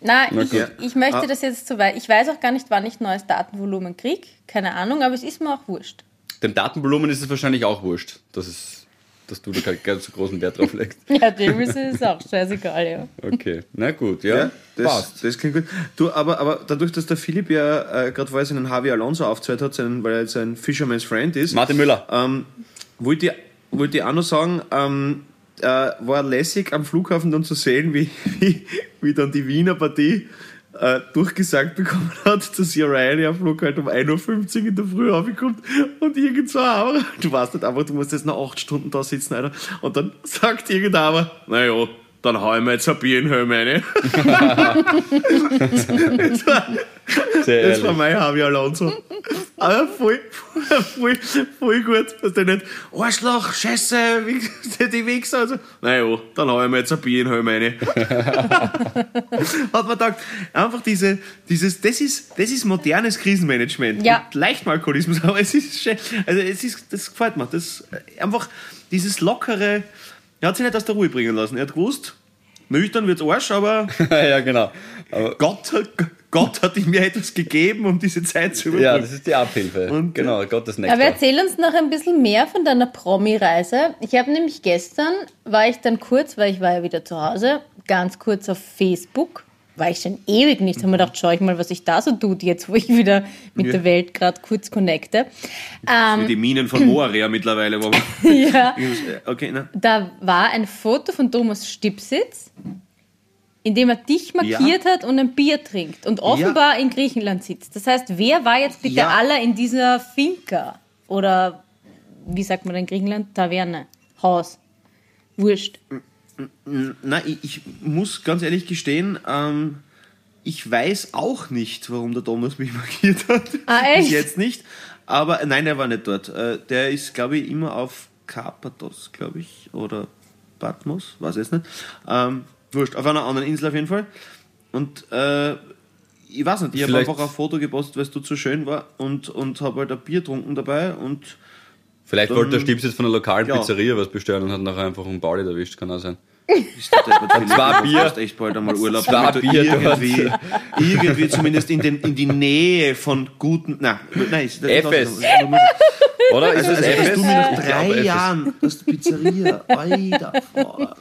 Na, Na ich, ich möchte Ah. das jetzt so weit. Ich weiß auch gar nicht, wann ich neues Datenvolumen kriege. Keine Ahnung, aber es ist mir auch wurscht. Dem Datenvolumen ist es wahrscheinlich auch wurscht, dass, es, dass du da keinen ganz so großen Wert drauf legst. Ja, dem ist es auch scheißegal, ja. Okay, na gut, ja, Ja, das, passt. das klingt gut. Du, aber, aber dadurch, dass der Philipp ja äh, gerade vorher seinen Javi Alonso aufgezählt hat, seinen, weil er jetzt ein Fisherman's Friend ist, Martin Müller. ähm, wollte ich, wollte ich auch noch sagen, ähm, äh, war lässig am Flughafen dann zu sehen, wie, wie, wie dann die Wiener Partie äh, durchgesagt bekommen hat, dass ihr Ryanair-Flug halt um 1.50 Uhr in der Früh aufkommt und irgend so aber du weißt nicht einfach, du musst jetzt noch 8 Stunden da sitzen, Alter. Und dann sagt irgendeiner, naja, dann hau ich mir jetzt ein Bier in Helm rein. Sehr Das war ehrlich. mein Javi Alonso. Aber voll, voll, voll gut. Dass der nicht, Arschloch, Scheiße, die Wichser. Also, naja, dann hau ich mir jetzt ein Bier in Helm rein. Hat man gedacht, einfach diese, dieses, das ist, das ist modernes Krisenmanagement. Ja. Mit leichtem Alkoholismus, aber es ist schön. Also, es ist, das gefällt mir. Das, einfach dieses lockere, er hat sich nicht aus der Ruhe bringen lassen. Er hat gewusst, nüchtern wird's Arsch, aber ja, genau. Aber, Gott, hat- Gott hat ihm ja etwas gegeben, um diese Zeit zu überbrücken. ja, das ist die Abhilfe. Und- genau, Gottes Aber Nektar. erzähl uns noch ein bisschen mehr von deiner Promi-Reise. Ich habe nämlich gestern, war ich dann kurz, weil ich war ja wieder zu Hause, ganz kurz auf Facebook. War ich schon ewig nicht. Haben wir gedacht, schau ich mal, was ich da so tut, jetzt wo ich wieder mit Ja. der Welt gerade kurz connecte. Wie Ähm, die Minen von Moria mittlerweile. Wo man ja, okay, na. da war ein Foto von Thomas Stipsitz, in dem er dich markiert hat und ein Bier trinkt und offenbar in Griechenland sitzt. Das heißt, wer war jetzt bitte Ja. aller in dieser Finca? Oder wie sagt man in Griechenland? Taverne, Haus. Wurscht. Na, ich, ich muss ganz ehrlich gestehen, ähm, ich weiß auch nicht, warum der Thomas mich markiert hat. Ah, Bis echt? jetzt nicht. Aber nein, er war nicht dort. Äh, der ist, glaube ich, immer auf Karpathos, glaube ich. Oder Patmos, weiß ich jetzt nicht. Ähm, wurscht, auf einer anderen Insel auf jeden Fall. Und äh, ich weiß nicht, ich habe einfach ein Foto gepostet, weil es dort so schön war und, und habe halt ein Bier getrunken dabei und Vielleicht dann- wollte der Stips jetzt von der lokalen Ja. Pizzeria was bestellen und hat nachher einfach einen Pauli erwischt, kann auch sein. Deppert, Philipp. Zwei Du Bier. brauchst echt bald einmal Urlaub. Du Bier dort. irgendwie, irgendwie zumindest in, den, in die Nähe von guten. Nein, nein, ist das FS. Oder? Ist Also, das also FS? du mir nach Ich drei. Jahren aus der Pizzeria weiter vor.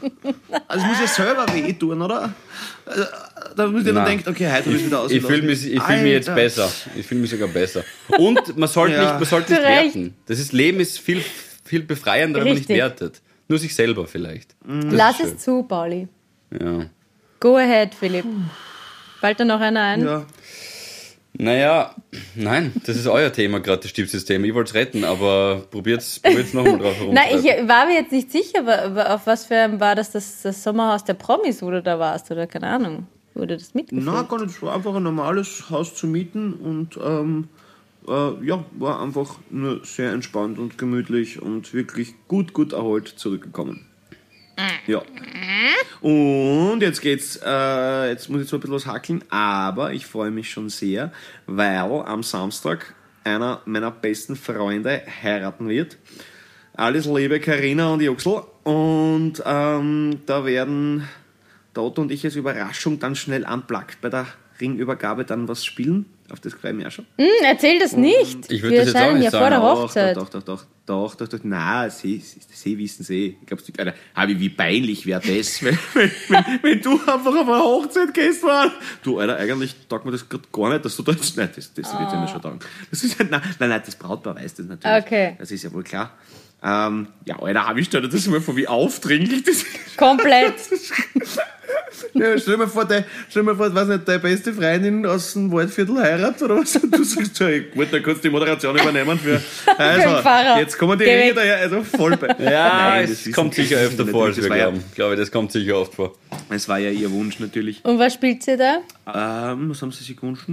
Also es muss ja selber wehtun, oder? Also, Da muss ich dann denken, okay, heute habe ich wieder Ich ausgelassen. fühle mich, ich fühl mich jetzt Alter. besser. Ich fühle mich sogar besser. Und man sollte Ja. nicht, man sollte nicht werten. Das ist, Leben ist viel, viel befreiender, wenn man nicht Richtig. wertet. Nur sich selber vielleicht. Lass schön. es zu, Pauli. Ja. Go ahead, Philipp. Fällt da noch einer ein? Ja. Naja, nein, das ist euer Thema gerade, das Stiefsystem. Ich wollte es retten, aber probiert's, probiert's nochmal drauf herum. Nein, ich war mir jetzt nicht sicher, auf was für ein war das, das das Sommerhaus der Promis, wo du da warst, oder keine Ahnung. Wurde das mitgefilmt? Na, gar nicht. Es war einfach ein normales Haus zu mieten und ähm, äh, ja, war einfach nur sehr entspannt und gemütlich und wirklich gut, gut erholt zurückgekommen. Ja. Und jetzt geht's, äh, jetzt muss ich zwar ein bisschen was hackeln, aber ich freue mich schon sehr, weil am Samstag einer meiner besten Freunde heiraten wird. Alles Liebe, Karina und Juxel. Und ähm, da werden Dotto und ich als Überraschung dann schnell unplugged bei der Ringübergabe dann was spielen. Auf das freue ich mich auch schon. Hm, erzähl das nicht. Ich würd Wir das jetzt auch nicht ja vor sagen. der Doch, Hochzeit. Doch, doch, doch, doch, doch, doch, doch. Na, sie, sie, sie wissen sie. Ich glaub's nicht. Alter, Habi, wie peinlich wäre das, wenn, wenn, wenn, wenn du einfach auf eine Hochzeit gehst, Mann. Du, Alter, eigentlich taugt mir das gerade gar nicht, dass du da jetzt, nein, das, das wird ja nicht schon taugen. Das ist halt, nein, nein, nein, das Brautpaar weiß das natürlich. Okay. Das ist ja wohl klar. Ähm, ja, Alter, Habi, stell dir das mal vor, wie aufdringlich das ist. Komplett. Ja, stell dir mal vor, dein, stell dir mal vor, weiß nicht, deine beste Freundin aus dem Waldviertel heiratet oder was? Und du sagst, hey, gut, dann kannst du die Moderation übernehmen für. Also, jetzt kommen die Ringe daher, also voll bei. Ja, Nein, es das kommt sicher öfter vor, als wir ja- glauben. Ich glaube, das kommt sicher oft vor. Es war ja ihr Wunsch natürlich. Und was spielt sie da? Ähm, was haben sie sich gewünscht?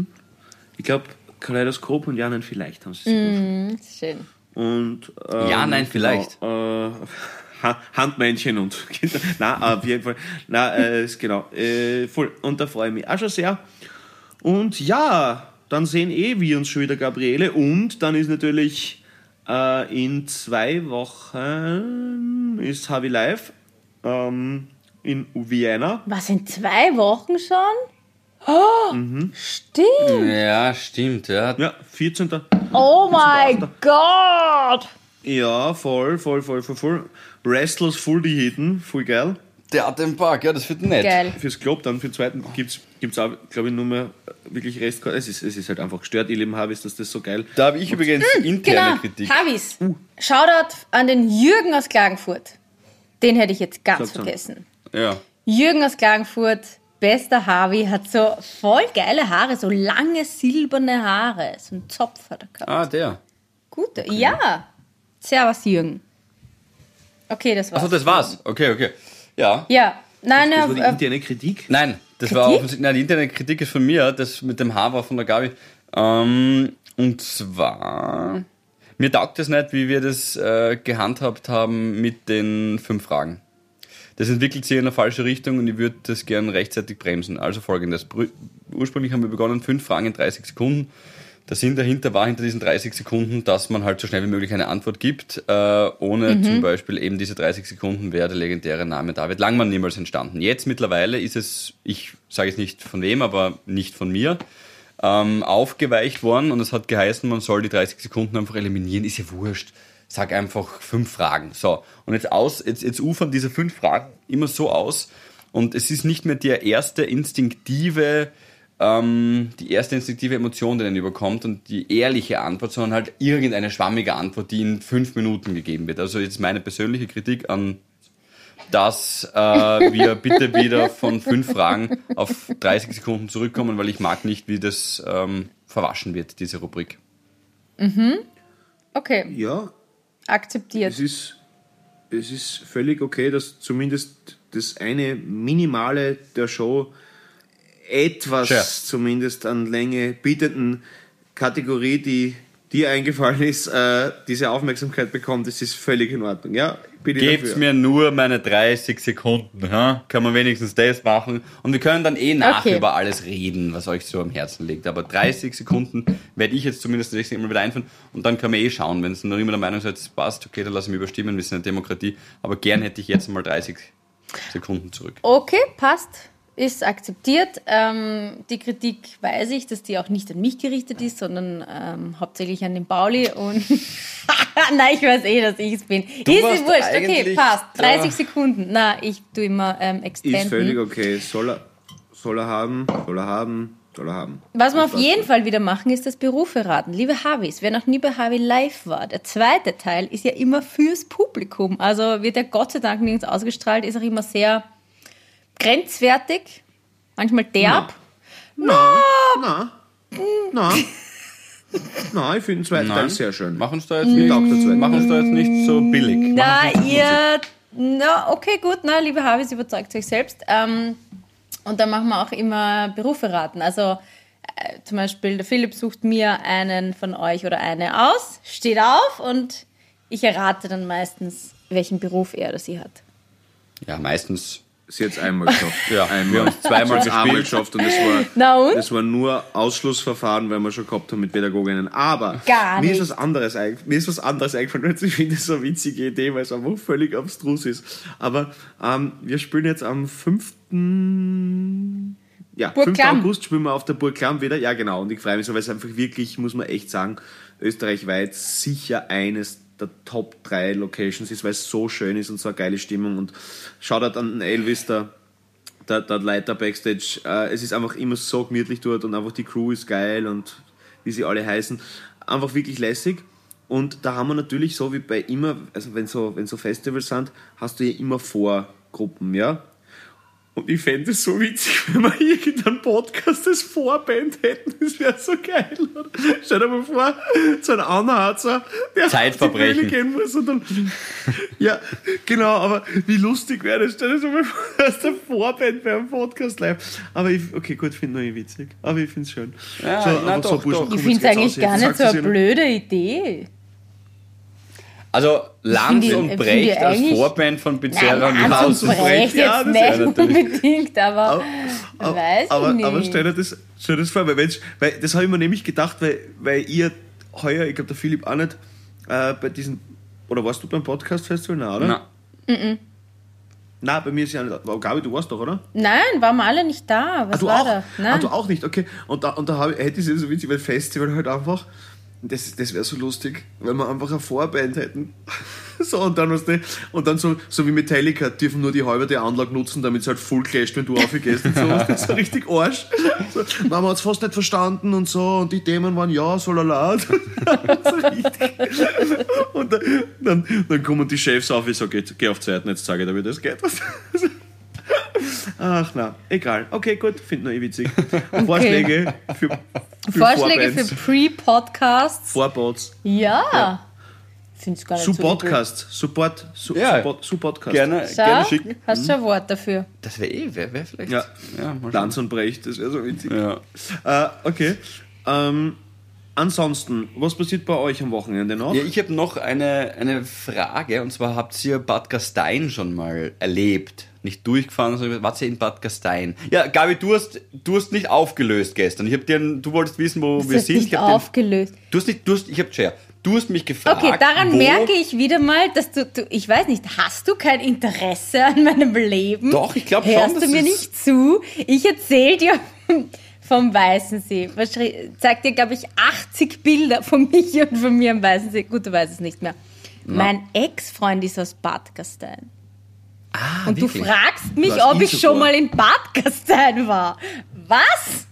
Ich glaube, Kaleidoskop und ja, nein, vielleicht haben sie sich gewünscht. Schön. Und, ähm, Ja, nein, vielleicht. Genau, äh, Handmännchen und Kinder. Na, auf jeden Fall. Na, äh, ist genau. Äh, voll. Und da freue ich mich auch schon sehr. Und ja, dann sehen eh wir uns schon wieder Gabriele. Und dann ist natürlich äh, in zwei Wochen ist Havi Live ähm, in Vienna. Was, in zwei Wochen schon? Oh, Mhm. stimmt. Ja, stimmt, ja. Ja, 14. Oh mein Gott. Ja, voll, voll, voll, voll, voll. Restless Full die Hitten, voll geil. Theater im Park, ja, das wird nett. Geil. Fürs Club, dann für den zweiten gibt's gibt's auch, glaube ich, nur mehr wirklich Rest. Es ist, es ist halt einfach gestört, ich liebe Habis, dass das so geil. Da habe ich übrigens interne Genau. Kritik. Havis. Shoutout an den Jürgen aus Klagenfurt. Den hätte ich jetzt ganz Sag's an. vergessen. Ja. Jürgen aus Klagenfurt, bester Harvey, hat so voll geile Haare, so lange silberne Haare. So ein Zopf hat er gehabt. Ah, der. Gute. Ja. Servus, Jürgen. Okay, das war's. Achso, das war's. Okay, okay. Ja. Ja. Nein, Das war die äh, interne Kritik. Nein, das Kritik? war offensichtlich. Nein, die Internetkritik ist von mir, das mit dem Haar war von der Gabi. Ähm, und zwar. Mir taugt es nicht, wie wir das äh, gehandhabt haben mit den fünf Fragen. Das entwickelt sich in eine falsche Richtung und ich würde das gern rechtzeitig bremsen. Also folgendes. Ursprünglich haben wir begonnen, fünf Fragen in 30 Sekunden. Der Sinn dahinter war hinter diesen 30 Sekunden, dass man halt so schnell wie möglich eine Antwort gibt, äh, ohne zum Beispiel eben diese 30 Sekunden wäre der legendäre Name David Langmann niemals entstanden. Jetzt mittlerweile ist es, ich sage jetzt nicht von wem, aber nicht von mir, ähm, aufgeweicht worden und es hat geheißen, man soll die 30 Sekunden einfach eliminieren. Ist ja wurscht. Sag einfach fünf Fragen. So. Und jetzt aus, jetzt, jetzt ufern diese fünf Fragen immer so aus und es ist nicht mehr der erste instinktive, ähm, die erste instinktive Emotion, die dann überkommt und die ehrliche Antwort, sondern halt irgendeine schwammige Antwort, die in fünf Minuten gegeben wird. Also jetzt meine persönliche Kritik an dass äh, wir bitte wieder von fünf Fragen auf 30 Sekunden zurückkommen, weil ich mag nicht, wie das ähm, verwaschen wird, diese Rubrik. okay, Ja, akzeptiert. es ist, es ist völlig okay, dass zumindest das eine Minimale der Show etwas Sure. zumindest an Länge bietenden Kategorie, die dir eingefallen ist, äh, diese Aufmerksamkeit bekommt. Das ist völlig in Ordnung. Ja, bitte dafür. mir nur meine 30 Sekunden, ha? kann man wenigstens das machen. Und wir können dann eh nachher Okay. über alles reden, was euch so am Herzen liegt. Aber 30 Sekunden werde ich jetzt zumindest das nächste Mal wieder einführen. Und dann können wir eh schauen, wenn es noch immer der Meinung seid, es passt, okay, dann lassen wir überstimmen, wir sind eine Demokratie. Aber gern hätte ich jetzt mal 30 Sekunden zurück. Okay, passt. Ist akzeptiert. Ähm, die Kritik weiß ich, dass die auch nicht an mich gerichtet ist, sondern ähm, hauptsächlich an den Pauli. Und Nein, ich weiß eh, dass ich es bin. ist warst wurscht. Okay, passt. da. 30 Sekunden. Na, ich tue immer ähm, Ist völlig extenden. okay. Soll er, soll er haben, soll er haben, soll er haben. Was wir auf jeden war's. Fall wieder machen, ist das Berufe raten. Liebe Havis, wer noch nie bei Havi live war, der zweite Teil ist ja immer fürs Publikum. Also wird ja Gott sei Dank nirgends ausgestrahlt, ist auch immer sehr grenzwertig, manchmal derb. Na, na. Na, ich finde den zweiten Teil Nein. sehr schön. Mach uns da jetzt nicht, mach uns da jetzt nicht so billig. Na, ihr. Na, okay, gut, na, liebe Havis, überzeugt euch selbst. Ähm, und dann machen wir auch immer Berufe raten. Also äh, zum Beispiel, der Philipp sucht mir einen von euch oder eine aus, steht auf und ich errate dann meistens, welchen Beruf er oder sie hat. Ja, meistens Sie hat es einmal geschafft. Ja, einmal. wir haben es zweimal einmal gespielt. geschafft und das war, das war nur Ausschlussverfahren, weil wir schon gehabt haben mit Pädagoginnen. Aber Gar mir, ist was anderes mir ist was anderes eingefallen. Ich finde es so eine witzige Idee, weil es einfach völlig abstrus ist. Aber ähm, wir spielen jetzt am 5. Ja, Burg 5. Klamm. August spielen wir auf der Burg Klamm wieder. Ja, genau. Und ich freue mich so, weil es einfach wirklich, muss man echt sagen, österreichweit sicher eines der Top 3 Locations ist, weil es so schön ist und so eine geile Stimmung. Und schaut an Elvis, der, der, der Leiter Backstage. Äh, es ist einfach immer so gemütlich dort und einfach die Crew ist geil und wie sie alle heißen. Einfach wirklich lässig. Und da haben wir natürlich so wie bei immer, also wenn so, wenn so Festivals sind, hast du ja immer Vorgruppen, ja. Und ich fände es so witzig, wenn wir irgendeinen Podcast als Vorband hätten. Das wäre so geil. Oder? Stell dir mal vor, so ein Anharzer, der Zeitverbrechen. auf die Bühne gehen muss. Und dann, ja, genau, aber wie lustig wäre das? Stell dir so mal vor, als der Vorband bei einem Podcast live. Aber ich, okay, gut, finde ich witzig. Aber ich finde es schön. Ja, so, na doch, Burschen, doch. Ich finde es eigentlich gar nicht so eine blöde Idee. Also Lanz die- und Brecht als Vorband von Pizzeria Nein, und Hans und. Brecht Ja, das ist nicht unbedingt, aber Aber, weiß aber, ich nicht. aber stell dir das, stell dir das vor, weil, weil das habe ich mir nämlich gedacht, weil, weil ihr heuer, ich glaube der Philipp auch nicht, äh, bei diesem, oder warst du beim Podcast-Festival? Nein, oder? Na, Nein, bei mir ist ja nicht, aber Gabi, du warst doch, oder? Nein, waren wir alle nicht da. Was Ah, du war auch? da? Ah, Nein. du auch nicht, okay. Und da, und da hab hätte ich es so witzig, weil Festival halt einfach, das, das wäre so lustig, wenn wir einfach eine Vorband hätten. So, und dann, weißt du, und dann so, so wie Metallica, dürfen nur die halbe der Anlage nutzen, damit es halt voll clasht, wenn du aufgehst und so. Das ist so richtig Arsch. So, Nein, man hat es fast nicht verstanden und so, und die Themen waren ja, so lala. so richtig. Und dann, dann, dann kommen die Chefs auf, ich sage, geh auf Zeiten, jetzt sage ich dir, wie das geht. Ach na, egal. Okay, gut, finde nur eh witzig. Vorschläge für, für Vorschläge Vorbands. für Pre-Podcasts? Vorbots. Ja. Finde es gar nicht so. Support-Cast. Support. Su Ja. Support, Support-Cast. gerne, Schau, gerne schicken. hast schon ein Wort dafür. Das wäre eh, wäre wär vielleicht. Ja. ja mal schauen. Lanz und Brecht, das wäre so witzig. Ja. Äh, okay. Ähm, ansonsten, was passiert bei euch am Wochenende noch? Ja, ich habe noch eine, eine Frage und zwar habt ihr Bad Gastein schon mal erlebt? Nicht durchgefahren, sondern wart ihr in Bad Gastein? Ja, Gabi, du hast, du hast nicht aufgelöst gestern. Ich hab dir, du wolltest wissen, wo Das wir sind. nicht ich hab den- aufgelöst. Du hast nicht, du hast, ich hab Chair. Du hast mich gefragt. Okay, daran merke ich wieder mal, dass du, du, ich weiß nicht, hast du kein Interesse an meinem Leben? Doch, ich glaub schon, Hörst du mir nicht zu? Ich erzähl dir vom Weißensee. Was Zeig dir, glaube ich, 80 Bilder von mich und von mir am Weißensee. Gut, du weißt es nicht mehr. Mein Ex-Freund ist aus Bad Gastein. Ah, Und wirklich? du fragst mich, ob ich schon mal in Bad Gastein war. Was?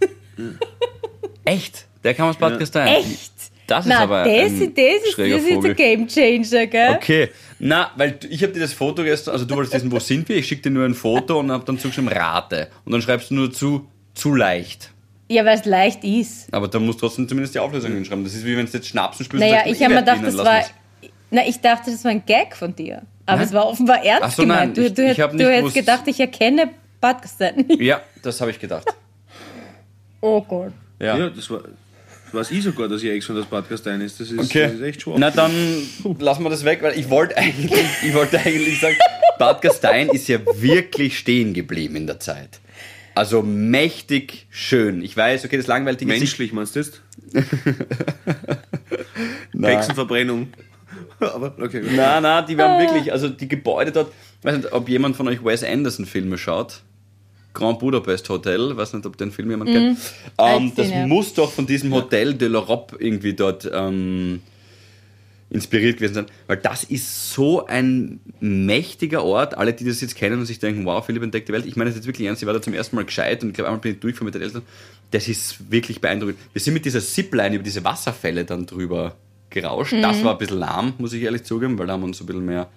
Echt? Der kam aus Bad Gastein? Echt? Das ist Na, aber das, ein das ist, das ist ein Game Changer, gell? Okay, na, weil ich habe dir das Foto gestern, also du wolltest wissen, wo sind wir? Ich schicke dir nur ein Foto und habe dann zugeschrieben Rate. Und dann schreibst du nur zu, zu leicht. Ja, weil es leicht ist. Aber da musst du trotzdem zumindest die Auflösung hinschreiben. Das ist wie wenn du jetzt Schnapsen spielst. Naja, ich habe mir gedacht, das war. Na, ich dachte, das war ein Gag von dir. Aber Nein. es war offenbar ernst Ach so, nein, gemeint. Du, ich- du, ich du nicht hättest gedacht, ich erkenne Gastein. Ja, das habe ich gedacht. Oh Gott. Ja. Ja, das war. Weiß ich sogar, dass ihr Ex von das Podcast ein ist. Das ist, Okay. das ist echt schwach. Na dann lassen wir das weg, weil ich wollte eigentlich, ich wollte eigentlich sagen, Gastein ist ja wirklich stehen geblieben in der Zeit. Also mächtig schön. Ich weiß, okay, das nicht. Menschlich, meinst du das? Nein. Hexenverbrennung. Aber, okay. Na, na, die waren wirklich, also die Gebäude dort, ich weiß nicht, ob jemand von euch Wes Anderson Filme schaut. Grand Budapest Hotel, weiß nicht, ob den Film jemand kennt. Ähm, Als das ja. muss doch von diesem Hotel de l'Europe irgendwie dort ähm, inspiriert gewesen sein, weil das ist so ein mächtiger Ort. Alle, die das jetzt kennen und sich denken, wow, Philipp entdeckt die Welt. Ich meine das jetzt wirklich ernst, ich war da zum ersten Mal gescheit und ich glaube, einmal bin ich durchgefahren mit den Eltern. Das ist wirklich beeindruckend. Wir sind mit dieser Zipline über diese Wasserfälle dann drüber gerauscht. Das war ein bisschen lahm, muss ich ehrlich zugeben, weil da haben wir uns so ein bisschen mehr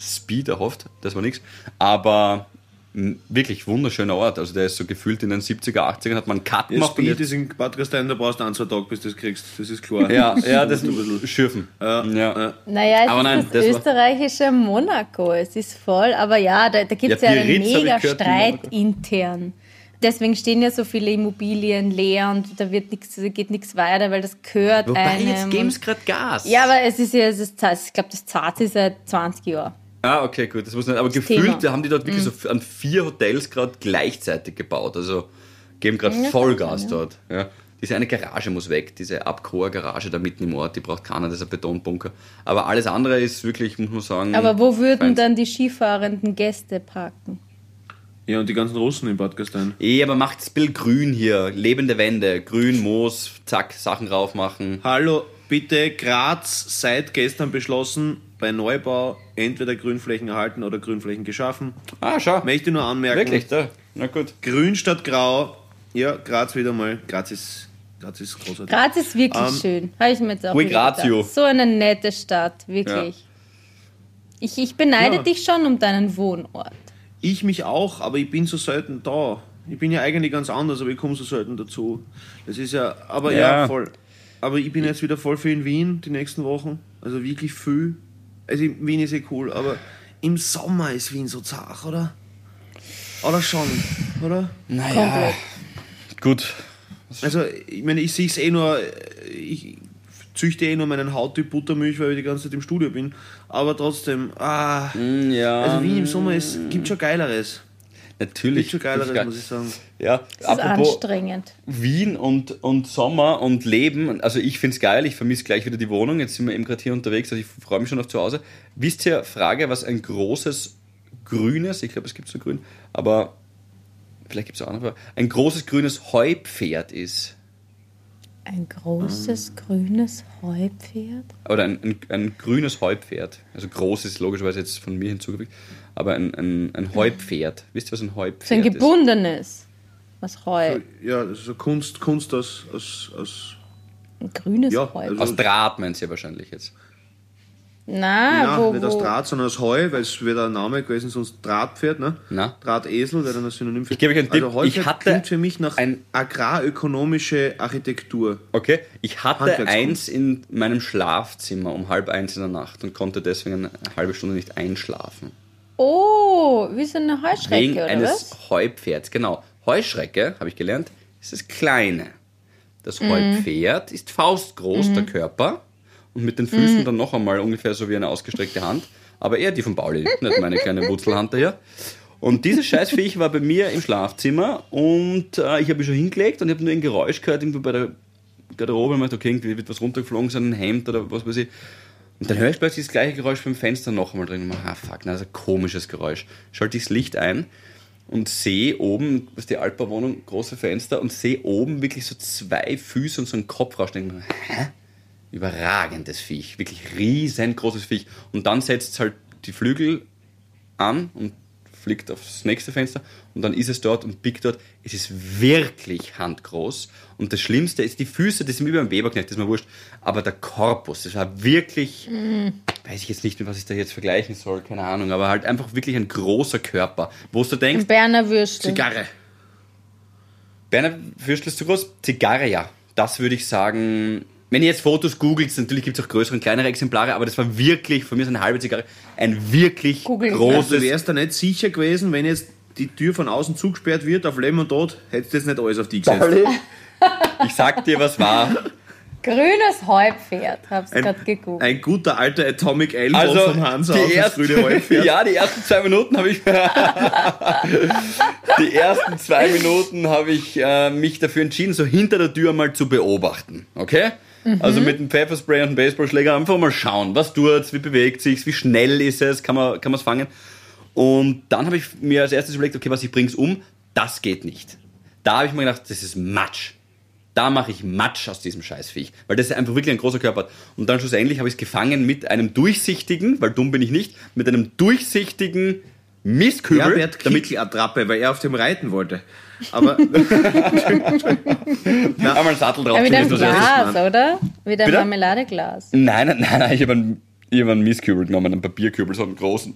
Speed erhofft. Das war nichts. Aber wirklich wunderschöner Ort. Also der ist so gefühlt in den 70er, 80ern hat man einen Cut gemacht. Speed jetzt- ist in Bad Gastein, da brauchst du ein, zwei Tage, bis du das kriegst. Das ist klar. ja, ja, das du ein bisschen- ist Schürfen. Ja, ja. ja. Naja, es Aber ist nein, das, das österreichische Monaco. Es ist voll, aber ja, da, da gibt es Ja, ja, einen mega Streit intern. Deswegen stehen ja so viele Immobilien leer und da wird da geht nichts weiter, weil das gehört Wobei, einem. jetzt geben sie gerade Gas. Ja, aber es ist ja, es ist, ich glaube, das zahlt sich seit 20 Jahren. Ah, okay, gut. Das muss nicht, aber Das gefühlt Thema. haben die dort wirklich so an vier Hotels gerade gleichzeitig gebaut. Also geben gerade Ja, Vollgas dort. Ja. Diese eine Garage muss weg, diese Abkoa-Garage da mitten im Ort, die braucht keiner, das ist ein Betonbunker. Aber alles andere ist wirklich, muss man sagen. Aber wo würden dann die skifahrenden Gäste parken? Ja, und die ganzen Russen in Bad Gastein. Eh, aber macht's ein bisschen grün hier. Lebende Wände, grün, Moos, zack, Sachen raufmachen. Hallo, bitte, Graz seit gestern beschlossen, bei Neubau entweder Grünflächen erhalten oder Grünflächen geschaffen. Ah, schau. Möchte nur anmerken, Wirklich, da. Na gut. grün statt grau. Ja, Graz wieder mal. Graz ist, Graz ist großartig. Graz ist wirklich Ähm, schön. Habe ich mir jetzt auch Grazio. gedacht. So eine nette Stadt, wirklich. Ich, ich beneide Ja. dich schon um deinen Wohnort. Ich mich auch, aber ich bin so selten da. Ich bin ja eigentlich ganz anders, aber ich komme so selten dazu. Das ist ja, aber ja, Ja. voll. Aber ich bin jetzt wieder voll viel in Wien die nächsten Wochen. Also wirklich viel. Also Wien ist eh cool, aber im Sommer ist Wien so zart, oder? Oder schon, oder? Naja. Gut. Also, ich meine, ich sehe es eh nur, ich züchte eh nur meinen Hauttyp Buttermilch, weil ich die ganze Zeit im Studio bin. Aber trotzdem, ah, Hm, Ja. also Wien im Sommer ist, gibt schon Geileres. Natürlich. Gibt schon Geileres, geil. muss ich sagen. Ja, Das ist anstrengend. Wien und, und Sommer und Leben. Also ich find's geil, ich vermisse gleich wieder die Wohnung. Jetzt sind wir eben gerade hier unterwegs, also ich freue mich schon auf zu Hause. Wisst ihr, Frage, was ein großes grünes, ich glaube es gibt so grün, aber vielleicht gibt es auch noch, ein großes grünes Heupferd ist. Ein großes grünes Heupferd? Oder ein, ein, ein grünes Heupferd. Also groß ist logischerweise jetzt von mir hinzugefügt, aber ein, ein, ein Heupferd. Wisst ihr, was ein Heupferd So ein ist? gebundenes. Was Heu? Ja, das ist so Kunst, Kunst aus, aus, aus Ein grünes Ja, Heu. also- Aus Draht meint ihr wahrscheinlich jetzt. Na, ja, wo, nicht aus wo? Draht, sondern aus Heu, weil es wäre der Name gewesen, sonst Drahtpferd, ne? Na? Drahtesel wäre dann ein Synonym für. Ich gebe euch einen Tipp. Also Ich hatte klingt für mich nach ein- agrarökonomische Architektur. Okay, ich hatte eins in meinem Schlafzimmer um halb eins in der Nacht und konnte deswegen eine halbe Stunde nicht einschlafen. Oh, wie so eine Heuschrecke, Wegen oder eines was? Heupferds. Genau. Heuschrecke, habe ich gelernt, ist das Kleine. Das Mhm. Heupferd ist faustgroß, der Körper. Und mit den Füßen Mhm. dann noch einmal ungefähr so wie eine ausgestreckte Hand. Aber eher die von Pauli, nicht meine kleine Wurzelhand hier. Und dieses Scheißviech war bei mir im Schlafzimmer und äh, ich habe mich schon hingelegt und ich habe nur ein Geräusch gehört, irgendwo bei der Garderobe. Und ich dachte, okay, irgendwie wird was runtergeflogen sein, ein Hemd oder was weiß ich. Und dann höre ich plötzlich das gleiche Geräusch beim Fenster noch einmal drin. Und ah, fuck, na, das ist ein komisches Geräusch. Schalte ich das Licht ein und sehe oben, was die Altbauwohnung, große Fenster, und sehe oben wirklich so zwei Füße und so einen Kopf rausstehen. Ich denke mir, Hä? Überragendes Viech, wirklich riesengroßes Viech. Und dann setzt es halt die Flügel an und fliegt aufs nächste Fenster und dann ist es dort und biegt dort. Es ist wirklich handgroß. Und das Schlimmste ist die Füße, das sind wie beim Weberknecht, das ist mir wurscht. Aber der Korpus, das war wirklich, weiß ich jetzt nicht, mit was ich da jetzt vergleichen soll, keine Ahnung, aber halt einfach wirklich ein großer Körper, wo du denkst, Berner Würstel. Zigarre. Berner Würstel ist zu groß, Zigarre ja. Das würde ich sagen, wenn ihr jetzt Fotos googelt, natürlich gibt es auch größere und kleinere Exemplare, aber das war wirklich, von mir ist eine halbe Zigarre, ein wirklich. Also großes wärst du nicht sicher gewesen, wenn jetzt die Tür von außen zugesperrt wird auf Leben und Tod, hättest du jetzt nicht alles auf dich gesetzt. Ich sag dir, was war. Grünes Heupferd, hab's gerade gegoogelt. ein guter alter Atomic Elbow Also, von Hans auf die das ersten, grüne Heupferd. ja, die ersten zwei Minuten habe ich, die ersten zwei Minuten habe ich äh, mich dafür entschieden, so hinter der Tür mal zu beobachten, okay? Also mit dem Pfefferspray und dem Baseballschläger einfach mal schauen, was tut's, wie bewegt sich's, wie schnell ist es, kann man, kann man's fangen? Und dann habe ich mir als erstes überlegt, okay, was ich bring's um, das geht nicht. Da habe ich mir gedacht, das ist Matsch. Da mache ich Matsch aus diesem Scheißviech, weil das einfach wirklich ein großer Körper hat. Und dann schlussendlich habe ich es gefangen mit einem durchsichtigen, weil dumm bin ich nicht, mit einem durchsichtigen Mistkübel, Herbert damit Kickel-Attrappe, weil er auf dem reiten wollte. Aber einmal einen Sattel drauf Ja, mit einem. Glas, oder? Mit einem? Marmeladeglas. Nein, nein, nein, nein, ich habe einen, ich hab einen Mistkübel genommen, einen Papierkübel, so einen großen,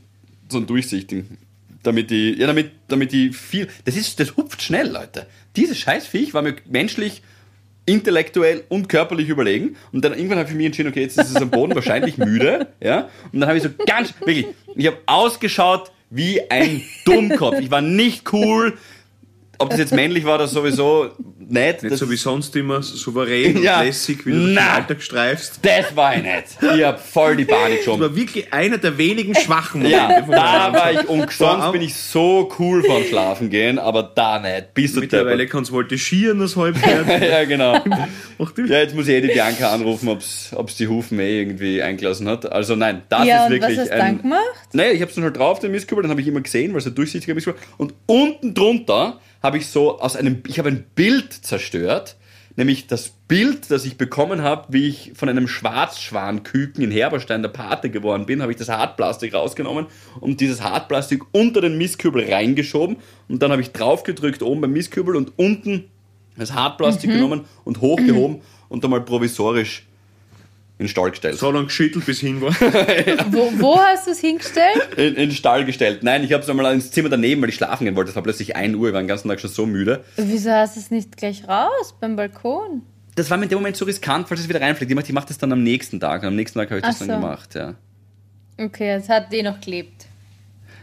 so einen durchsichtigen. Damit die, ja, damit, damit die viel, das ist, das hupft schnell, Leute. Dieses Scheißviech war mir menschlich, intellektuell und körperlich überlegen. Und dann irgendwann habe ich mich entschieden, okay, jetzt ist es am Boden, wahrscheinlich müde, ja. Und dann habe ich so ganz, wirklich, ich habe ausgeschaut wie ein Dummkopf. Ich war nicht cool. Ob das jetzt männlich war oder sowieso, nicht. Nicht das, so wie sonst immer, so souverän Ja. und lässig, wie du durch den Na. Alltag streifst. das war ich nicht. Ich hab voll die Panik Das schon. war wirklich einer der wenigen schwachen Momente Ja, von da war ich, und sonst bin ich so cool vom Schlafen gehen, aber da nicht. Bist du Mittlerweile kannst du voltigieren, das Halbpferd. Ja, genau. Mach du. Ja, jetzt muss ich eh die Bianca anrufen, ob's, ob's die Hufen eh irgendwie eingelassen hat. Also nein, das ja, ist und wirklich was hast du ein... dann gemacht? Naja, ich habe es dann halt drauf, den Mistkübel, dann habe ich immer gesehen, weil es ein durchsichtiger Mistkübel Und unten drunter habe ich so aus einem, ich habe ein Bild zerstört, nämlich das Bild, das ich bekommen habe, wie ich von einem Schwarzschwanküken in Herberstein der Pate geworden bin, habe ich das Hartplastik rausgenommen und dieses Hartplastik unter den Mistkübel reingeschoben und dann habe ich draufgedrückt oben beim Mistkübel und unten das Hartplastik genommen und hochgehoben und dann mal provisorisch in den Stall gestellt. So lange geschüttelt, bis hin war. Wo, wo hast du es hingestellt? in, in den Stall gestellt. Nein, ich habe es einmal ins Zimmer daneben, weil ich schlafen gehen wollte. Es war plötzlich 1 Uhr, ich war den ganzen Tag schon so müde. Wieso hast du es nicht gleich raus beim Balkon? Das war mir in dem Moment so riskant, falls es wieder reinfliegt. Ich mache das dann am nächsten Tag. Und am nächsten Tag habe ich das Ach dann so. gemacht, ja. Okay, es hat eh noch gelebt.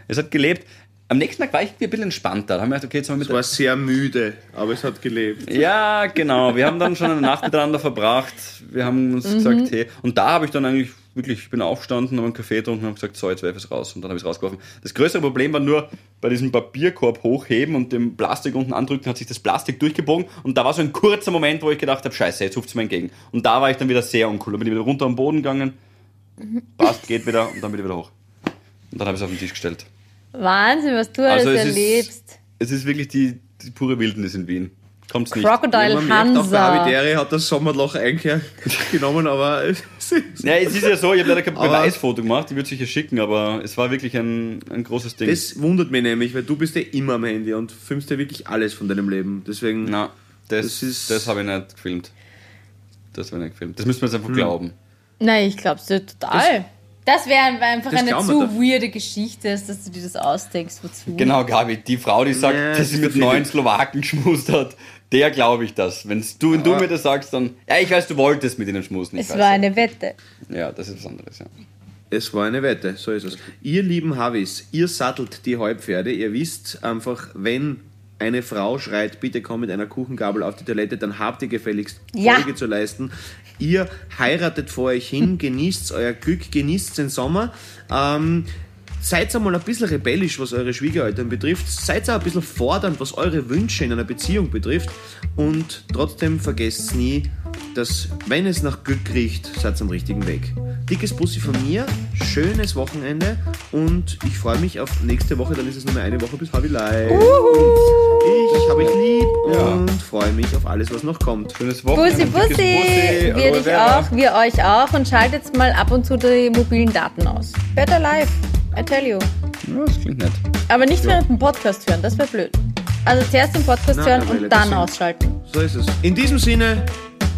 Es hat gelebt. Am nächsten Tag war ich ein bisschen entspannter. Da haben wir gedacht, okay, jetzt haben wir Ich mit war sehr müde, aber es hat gelebt. Ja, genau. Wir haben dann schon eine Nacht miteinander verbracht. Wir haben uns gesagt, hey. Und da habe ich dann eigentlich wirklich, ich bin aufgestanden, habe einen Kaffee getrunken und habe gesagt, so, jetzt werfe ich es raus. Und dann habe ich es rausgeworfen. Das größere Problem war nur, bei diesem Papierkorb hochheben und dem Plastik unten andrücken, hat sich das Plastik durchgebogen. Und da war so ein kurzer Moment, wo ich gedacht habe, scheiße, jetzt ruft es mir entgegen. Und da war ich dann wieder sehr uncool. Da bin ich wieder runter am Boden gegangen. Passt, geht wieder und dann bin ich wieder hoch. Und dann habe ich es auf den Tisch gestellt. Wahnsinn, was du alles Also es ist- erlebst. Es ist wirklich die, die pure Wildnis in Wien. Kommt's nicht. Crocodile man merkt auch, der Hansa. Habitäre hat das Sommerloch eingenommen, aber es ist, Ja, es ist ja so, ich habe leider kein Aber- Beweisfoto gemacht, ich würde es sicher schicken, aber es war wirklich ein, ein großes Ding. das wundert mich nämlich, weil du bist ja immer am Handy und filmst ja wirklich alles von deinem Leben. Deswegen, Na, das, Das ist- das habe ich nicht gefilmt. Das habe ich nicht gefilmt. Das müssen wir jetzt einfach Hm. glauben. Nein, ich glaub's dir total. Das, wäre einfach das eine zu doch. weirde Geschichte, dass du dir das ausdenkst. Wozu? Genau, Gabi, die Frau, die sagt, Ja, dass das sie mit neun Slowaken geschmust hat, der glaube ich das. Wenn's du, wenn du mir das sagst, dann. Ja, ich weiß, du wolltest mit ihnen schmusen. Ich Es weiß war ja. eine Wette. Ja, das ist was anderes, ja. Es war eine Wette, so ist es. Ihr lieben Havis, ihr sattelt die Heupferde. Ihr wisst einfach, wenn eine Frau schreit, bitte komm mit einer Kuchengabel auf die Toilette, dann habt ihr gefälligst Ja. Folge zu leisten. Ihr heiratet vor euch hin, genießt euer Glück, genießt den Sommer. Ähm, Seid einmal ein bisschen rebellisch, was eure Schwiegereltern betrifft. Seid auch ein bisschen fordernd, was eure Wünsche in einer Beziehung betrifft. Und trotzdem vergesst nie, dass, wenn es nach Glück riecht, seid ihr am richtigen Weg. Dickes Bussi von mir, schönes Wochenende und ich freue mich auf nächste Woche, dann ist es nur mehr eine Woche bis Havi Live. Ich habe euch lieb Ja. und freue mich auf alles, was noch kommt. Schönes Bussi, Wochenende. Bussi, dickes wir dich auch, wir euch auch und schaltet mal ab und zu die mobilen Daten aus. Better live, I tell you. Ja, das klingt nett. Aber nicht während dem Podcast hören, das wäre blöd. Also zuerst den Podcast Na, hören und dann ausschalten. So ist es. In diesem Sinne,